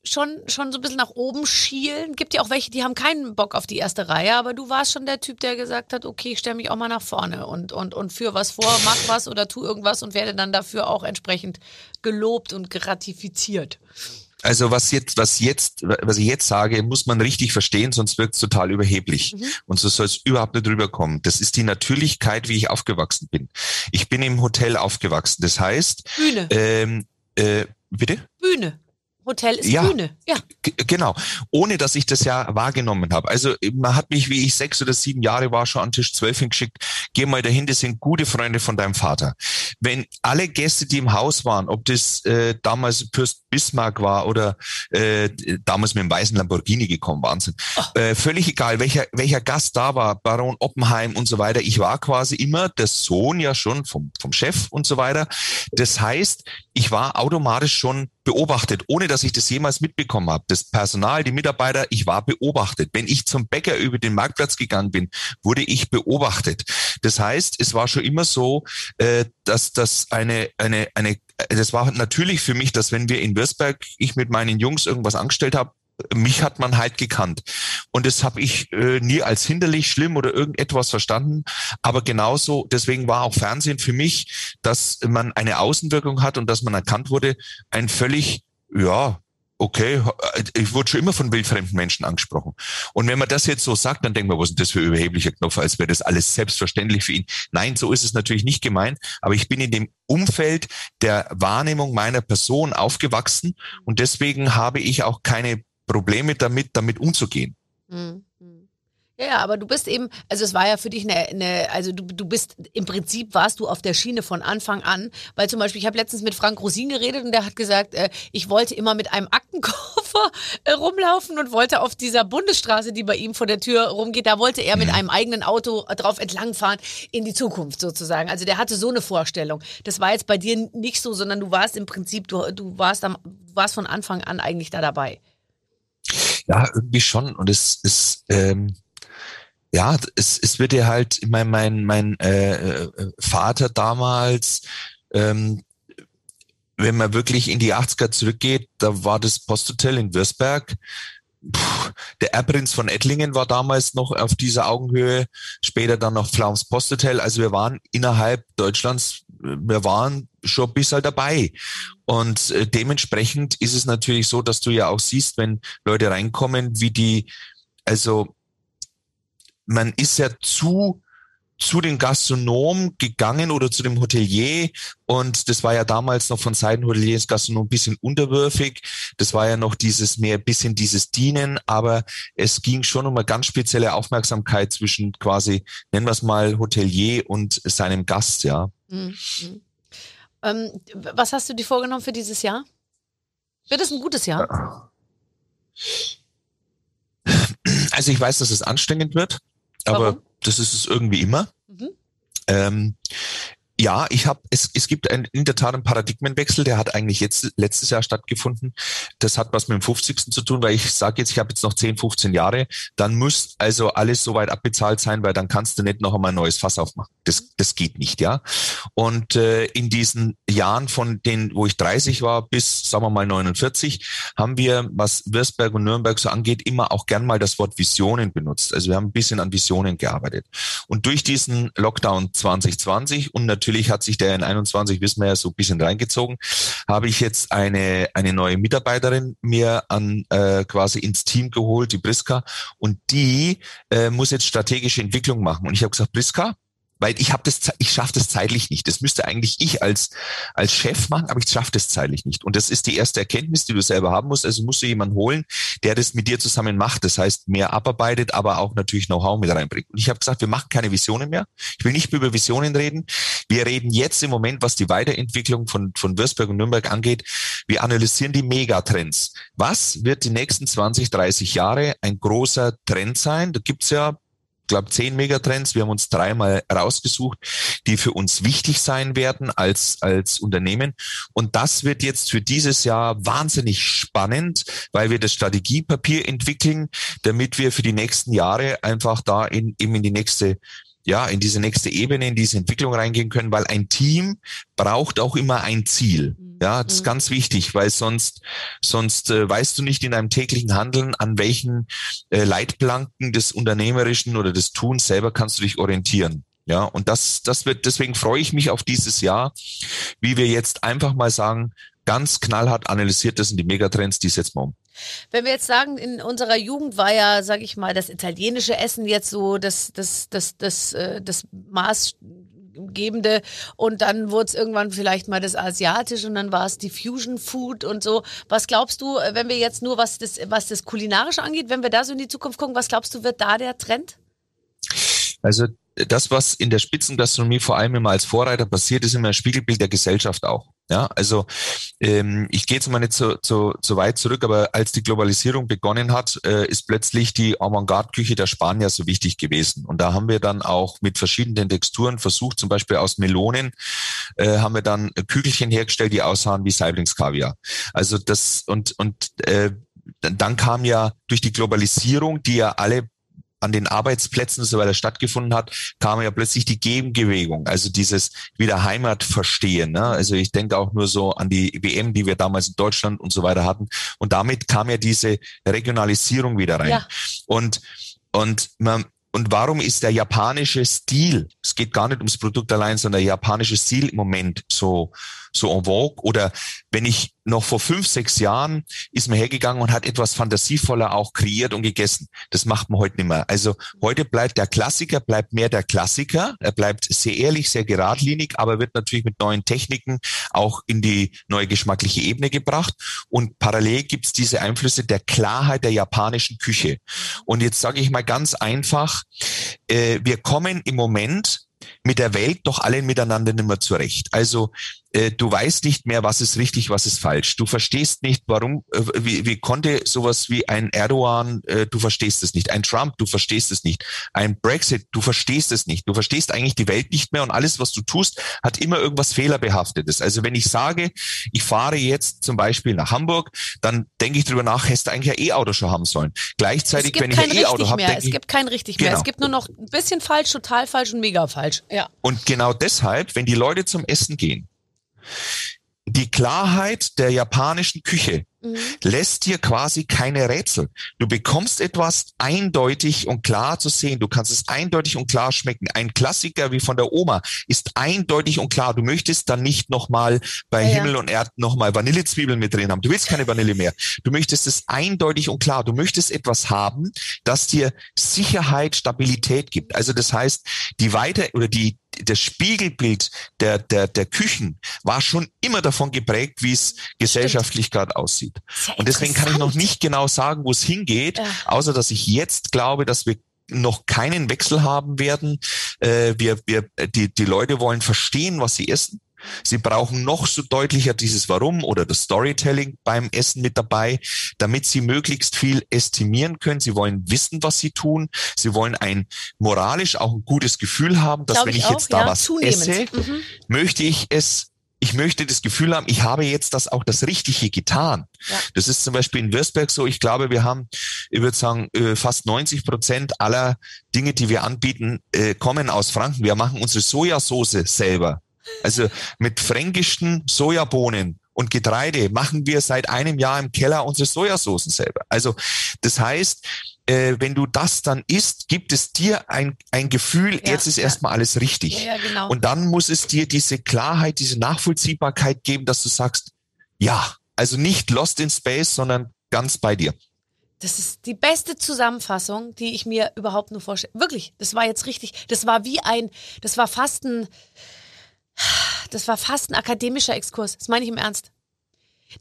Speaker 2: schon, schon so ein bisschen nach oben schielen. Gibt ja auch welche, die haben keinen Bock auf die erste Reihe, aber du warst schon der Typ, der gesagt hat, okay, ich stelle mich auch mal nach vorne und, und, und führe was vor, mach was oder tu irgendwas und werde dann dafür auch entsprechend gelobt und gratifiziert.
Speaker 4: Also was jetzt, was jetzt, was ich jetzt sage, muss man richtig verstehen, sonst wirkt es total überheblich. Mhm. Und so soll es überhaupt nicht rüberkommen. Das ist die Natürlichkeit, wie ich aufgewachsen bin. Ich bin im Hotel aufgewachsen. Das heißt,
Speaker 2: Bühne.
Speaker 4: Ähm, äh, bitte?
Speaker 2: Bühne. Hotel ist ja, Bühne. Ja.
Speaker 4: Genau. Ohne dass ich das ja wahrgenommen habe. Also man hat mich, wie ich sechs oder sieben Jahre war, schon an Tisch zwölf hingeschickt. Geh mal dahin, das sind gute Freunde von deinem Vater. Wenn alle Gäste, die im Haus waren, ob das äh, damals Fürst Bismarck war oder äh, damals mit dem weißen Lamborghini gekommen, Wahnsinn. Oh. Äh, völlig egal, welcher, welcher Gast da war, Baron Oppenheim und so weiter. Ich war quasi immer der Sohn ja schon vom, vom Chef und so weiter. Das heißt, ich war automatisch schon beobachtet, ohne dass ich das jemals mitbekommen habe. Das Personal, die Mitarbeiter, ich war beobachtet. Wenn ich zum Bäcker über den Marktplatz gegangen bin, wurde ich beobachtet. Das heißt, es war schon immer so, äh, dass das eine, eine, eine, das war natürlich für mich, dass wenn wir in Würzberg, ich mit meinen Jungs irgendwas angestellt habe, mich hat man halt gekannt. Und das habe ich äh, nie als hinderlich, schlimm oder irgendetwas verstanden. Aber genauso, deswegen war auch Fernsehen für mich, dass man eine Außenwirkung hat und dass man erkannt wurde, ein völlig, ja, okay, ich wurde schon immer von wildfremden Menschen angesprochen. Und wenn man das jetzt so sagt, dann denkt man, was ist das für überheblicher Knopf, als wäre das alles selbstverständlich für ihn. Nein, so ist es natürlich nicht gemeint, aber ich bin in dem Umfeld der Wahrnehmung meiner Person aufgewachsen und deswegen habe ich auch keine Probleme damit, damit umzugehen. Mhm.
Speaker 2: Ja, aber du bist eben, also es war ja für dich eine, eine also du, du bist, im Prinzip warst du auf der Schiene von Anfang an, weil zum Beispiel, ich habe letztens mit Frank Rosin geredet und der hat gesagt, äh, ich wollte immer mit einem Aktenkoffer äh, rumlaufen und wollte auf dieser Bundesstraße, die bei ihm vor der Tür rumgeht, da wollte er mit einem eigenen Auto drauf entlangfahren in die Zukunft sozusagen. Also der hatte so eine Vorstellung. Das war jetzt bei dir nicht so, sondern du warst im Prinzip, du, du warst am, warst von Anfang an eigentlich da dabei.
Speaker 4: Ja, irgendwie schon. Und es ist, ähm, ja, es, es wird ja halt, mein, mein, mein äh, äh Vater damals, ähm, wenn man wirklich in die 80er zurückgeht, da war das Posthotel in Würzberg. Puh, der Erbprinz von Ettlingen war damals noch auf dieser Augenhöhe, später dann noch Flams Posthotel. Also wir waren innerhalb Deutschlands, wir waren schon ein bisschen dabei. Und äh, dementsprechend ist es natürlich so, dass du ja auch siehst, wenn Leute reinkommen, wie die, also man ist ja zu zu den Gastronomen gegangen oder zu dem Hotelier und das war ja damals noch von Seiten Hoteliers Gastronom ein bisschen unterwürfig. Das war ja noch dieses mehr bisschen dieses Dienen, aber es ging schon um eine ganz spezielle Aufmerksamkeit zwischen quasi, nennen wir es mal, Hotelier und seinem Gast, ja. Mhm.
Speaker 2: Ähm, was hast du dir vorgenommen für dieses Jahr? Wird es ein gutes Jahr?
Speaker 4: Also ich weiß, dass es anstrengend wird, aber Warum? das ist es irgendwie immer. Mhm. Ähm, ja, ich habe es, es gibt ein, in der Tat einen Paradigmenwechsel, der hat eigentlich jetzt letztes Jahr stattgefunden. Das hat was mit dem 50. zu tun, weil ich sage jetzt, ich habe jetzt noch 10, 15 Jahre, dann muss also alles soweit abbezahlt sein, weil dann kannst du nicht noch einmal ein neues Fass aufmachen. Das, das geht nicht, ja. Und äh, in diesen Jahren von denen, wo ich 30 war, bis, sagen wir mal, 49, haben wir, was Würzberg und Nürnberg so angeht, immer auch gern mal das Wort Visionen benutzt. Also wir haben ein bisschen an Visionen gearbeitet. Und durch diesen Lockdown 2020 und natürlich natürlich hat sich der in 21, wissen wir ja, so ein bisschen reingezogen, habe ich jetzt eine, eine neue Mitarbeiterin mir an äh, quasi ins Team geholt, die Briska, und die äh, muss jetzt strategische Entwicklung machen. Und ich habe gesagt, Briska, weil ich habe das, ich schaffe das zeitlich nicht. Das müsste eigentlich ich als als Chef machen, aber ich schaffe das zeitlich nicht. Und das ist die erste Erkenntnis, die du selber haben musst. Also musst du jemanden holen, der das mit dir zusammen macht. Das heißt, mehr abarbeitet, aber auch natürlich Know-how mit reinbringt. Und ich habe gesagt, wir machen keine Visionen mehr. Ich will nicht mehr über Visionen reden. Wir reden jetzt im Moment, was die Weiterentwicklung von von Würzburg und Nürnberg angeht. Wir analysieren die Megatrends. Was wird die nächsten 20, 30 Jahre ein großer Trend sein? Da gibt's ja glaube, zehn Megatrends. Wir haben uns dreimal rausgesucht, die für uns wichtig sein werden als, als Unternehmen. Und das wird jetzt für dieses Jahr wahnsinnig spannend, weil wir das Strategiepapier entwickeln, damit wir für die nächsten Jahre einfach da in, eben in die nächste ja, in diese nächste Ebene, in diese Entwicklung reingehen können, weil ein Team braucht auch immer ein Ziel. Mhm. Ja, das ist mhm. ganz wichtig, weil sonst, sonst äh, weißt du nicht in deinem täglichen Handeln, an welchen äh, Leitplanken des Unternehmerischen oder des Tuns selber kannst du dich orientieren. Ja, und das, das wird, deswegen freue ich mich auf dieses Jahr, wie wir jetzt einfach mal sagen, ganz knallhart analysiert, das sind die Megatrends, die setzen wir um.
Speaker 2: Wenn wir jetzt sagen, in unserer Jugend war ja, sag ich mal, das italienische Essen jetzt so das, das, das, das, äh, das Maßgebende und dann wurde es irgendwann vielleicht mal das asiatische und dann war es die Fusion Food und so. Was glaubst du, äh, wenn wir jetzt nur was das, was das kulinarische angeht, wenn wir da so in die Zukunft gucken, was glaubst du, wird da der Trend?
Speaker 4: Also das, was in der Spitzengastronomie vor allem immer als Vorreiter passiert, ist immer ein Spiegelbild der Gesellschaft auch. Ja, also ähm, ich gehe jetzt mal nicht so, so, so weit zurück, aber als die Globalisierung begonnen hat, äh, ist plötzlich die Avantgarde-Küche der Spanier so wichtig gewesen. Und da haben wir dann auch mit verschiedenen Texturen versucht, zum Beispiel aus Melonen, äh, haben wir dann Kügelchen hergestellt, die aussahen wie Saiblingskaviar. Also das und und äh, dann kam ja durch die Globalisierung, die ja alle an den Arbeitsplätzen und so weiter stattgefunden hat, kam ja plötzlich die Gegenbewegung, also dieses wieder Heimat verstehen. Ne? Also ich denke auch nur so an die WM, die wir damals in Deutschland und so weiter hatten. Und damit kam ja diese Regionalisierung wieder rein. Ja. Und und man, und warum ist der japanische Stil, es geht gar nicht ums Produkt allein, sondern der japanische Stil im Moment so, so en vogue? Oder wenn ich noch vor fünf, sechs Jahren ist man hergegangen und hat etwas fantasievoller auch kreiert und gegessen. Das macht man heute nicht mehr. Also heute bleibt der Klassiker, bleibt mehr der Klassiker. Er bleibt sehr ehrlich, sehr geradlinig, aber wird natürlich mit neuen Techniken auch in die neue geschmackliche Ebene gebracht. Und parallel gibt's diese Einflüsse der Klarheit der japanischen Küche. Und jetzt sage ich mal ganz einfach, äh, wir kommen im Moment mit der Welt doch alle miteinander nicht mehr zurecht. Also du weißt nicht mehr, was ist richtig, was ist falsch. Du verstehst nicht, warum, äh, wie, wie konnte sowas wie ein Erdogan, äh, du verstehst es nicht. Ein Trump, du verstehst es nicht. Ein Brexit, du verstehst es nicht. Du verstehst eigentlich die Welt nicht mehr und alles, was du tust, hat immer irgendwas Fehlerbehaftetes. Also wenn ich sage, ich fahre jetzt zum Beispiel nach Hamburg, dann denke ich drüber nach, hättest du eigentlich ein E-Auto schon haben sollen. Gleichzeitig, wenn ich ein E-Auto habe,
Speaker 2: es gibt kein richtig mehr. Genau. Es gibt nur noch ein bisschen falsch, total falsch und mega falsch. Ja.
Speaker 4: Und genau deshalb, wenn die Leute zum Essen gehen, die Klarheit der japanischen Küche mhm. lässt dir quasi keine Rätsel. Du bekommst etwas eindeutig und klar zu sehen. Du kannst es eindeutig und klar schmecken. Ein Klassiker wie von der Oma ist eindeutig und klar. Du möchtest dann nicht nochmal bei ja, Himmel und Erd nochmal Vanillezwiebeln mit drin haben. Du willst keine Vanille mehr. Du möchtest es eindeutig und klar. Du möchtest etwas haben, das dir Sicherheit, Stabilität gibt. Also das heißt, die weiter oder die das Spiegelbild der, der, der Küchen war schon immer davon geprägt, wie es gesellschaftlich gerade aussieht. Und deswegen kann ich noch nicht genau sagen, wo es hingeht, ja. außer dass ich jetzt glaube, dass wir noch keinen Wechsel haben werden. Äh, wir, wir, die, die Leute wollen verstehen, was sie essen. Sie brauchen noch so deutlicher dieses Warum oder das Storytelling beim Essen mit dabei, damit sie möglichst viel estimieren können. Sie wollen wissen, was sie tun. Sie wollen ein moralisch auch ein gutes Gefühl haben, dass Glaube wenn ich, ich jetzt da ja, was zunehmend. esse, mhm. möchte ich es ich möchte das Gefühl haben, ich habe jetzt das auch das Richtige getan. Ja. Das ist zum Beispiel in Würzberg so. Ich glaube, wir haben, ich würde sagen, äh, fast 90 Prozent aller Dinge, die wir anbieten, äh, kommen aus Franken. Wir machen unsere Sojasauce selber. Also mit fränkischen Sojabohnen und Getreide machen wir seit einem Jahr im Keller unsere Sojasoßen selber. Also das heißt, äh, wenn du das dann isst, gibt es dir ein, ein Gefühl, ja, jetzt ist ja. erstmal alles richtig. Ja, genau. Und dann muss es dir diese Klarheit, diese Nachvollziehbarkeit geben, dass du sagst, ja, also nicht lost in space, sondern ganz bei dir.
Speaker 2: Das ist die beste Zusammenfassung, die ich mir überhaupt nur vorstelle. Wirklich, das war jetzt richtig, das war wie ein, das war fast ein, das war fast ein akademischer Exkurs. Das meine ich im Ernst.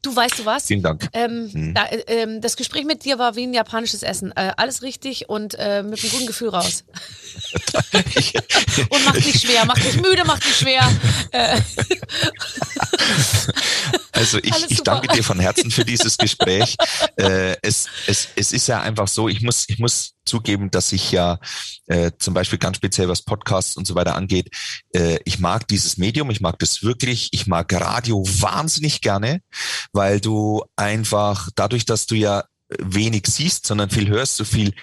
Speaker 2: Du weißt du was?
Speaker 4: Vielen Dank.
Speaker 2: Ähm, mhm. da, äh, ähm, das Gespräch mit dir war wie ein japanisches Essen. Äh, alles richtig und äh, mit einem guten Gefühl raus. und macht nicht schwer, macht nicht müde, macht nicht schwer. Äh.
Speaker 4: Also ich, ich danke dir von Herzen für dieses Gespräch. äh, es, es, es ist ja einfach so, ich muss, ich muss zugeben, dass ich ja äh, zum Beispiel ganz speziell was Podcasts und so weiter angeht, äh, ich mag dieses Medium, ich mag das wirklich, ich mag Radio wahnsinnig gerne, weil du einfach dadurch, dass du ja wenig siehst, sondern viel hörst, so viel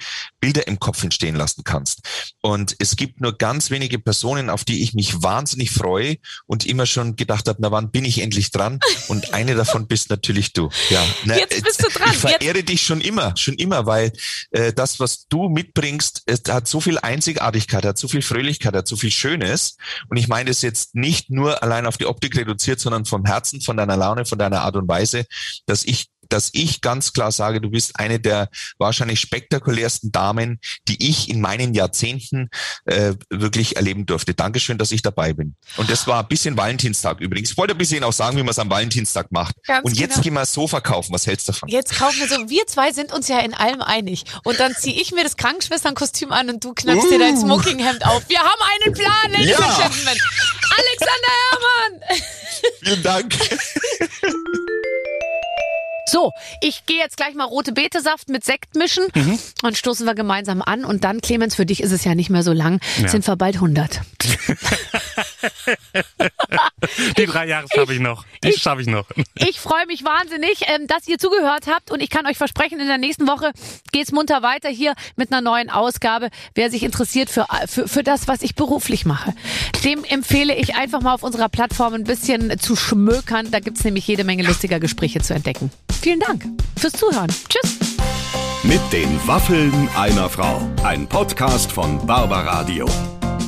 Speaker 4: Bilder im Kopf entstehen lassen kannst. Und es gibt nur ganz wenige Personen, auf die ich mich wahnsinnig freue und immer schon gedacht habe, na wann bin ich endlich dran? Und eine davon bist natürlich du. Ja,
Speaker 2: na, jetzt bist du dran.
Speaker 4: Ich verehre jetzt. dich schon immer, schon immer, weil äh, das, was du mitbringst, es hat so viel Einzigartigkeit, hat so viel Fröhlichkeit, hat so viel Schönes. Und ich meine es jetzt nicht nur allein auf die Optik reduziert, sondern vom Herzen, von deiner Laune, von deiner Art und Weise, dass ich dass ich ganz klar sage, du bist eine der wahrscheinlich spektakulärsten Damen, die ich in meinen Jahrzehnten äh, wirklich erleben durfte. Dankeschön, dass ich dabei bin. Und das war ein bisschen Valentinstag übrigens. Ich wollte ein bisschen auch sagen, wie man es am Valentinstag macht. Ganz und jetzt genau. gehen wir Sofa kaufen. Was hältst du davon?
Speaker 2: Jetzt kaufen wir so. Wir zwei sind uns ja in allem einig. Und dann ziehe ich mir das Krankenschwesternkostüm an und du knackst uh. dir dein uh. Smokinghemd auf. Wir haben einen Plan, Ladies ja. and Gentlemen. Alexander Herrmann.
Speaker 4: Vielen Dank.
Speaker 2: So, ich gehe jetzt gleich mal rote Betesaft mit Sekt mischen mhm. und stoßen wir gemeinsam an. Und dann, Clemens, für dich ist es ja nicht mehr so lang, ja. sind wir bald 100.
Speaker 3: Die drei Jahre schaffe ich noch. Die schaffe ich noch.
Speaker 2: Ich freue mich wahnsinnig, ähm, dass ihr zugehört habt und ich kann euch versprechen, in der nächsten Woche geht's munter weiter hier mit einer neuen Ausgabe. Wer sich interessiert für, für, für das, was ich beruflich mache, dem empfehle ich einfach mal auf unserer Plattform ein bisschen zu schmökern. Da gibt's nämlich jede Menge lustiger Gespräche zu entdecken. Vielen Dank fürs Zuhören. Tschüss.
Speaker 1: Mit den Waffeln einer Frau. Ein Podcast von Barbaradio.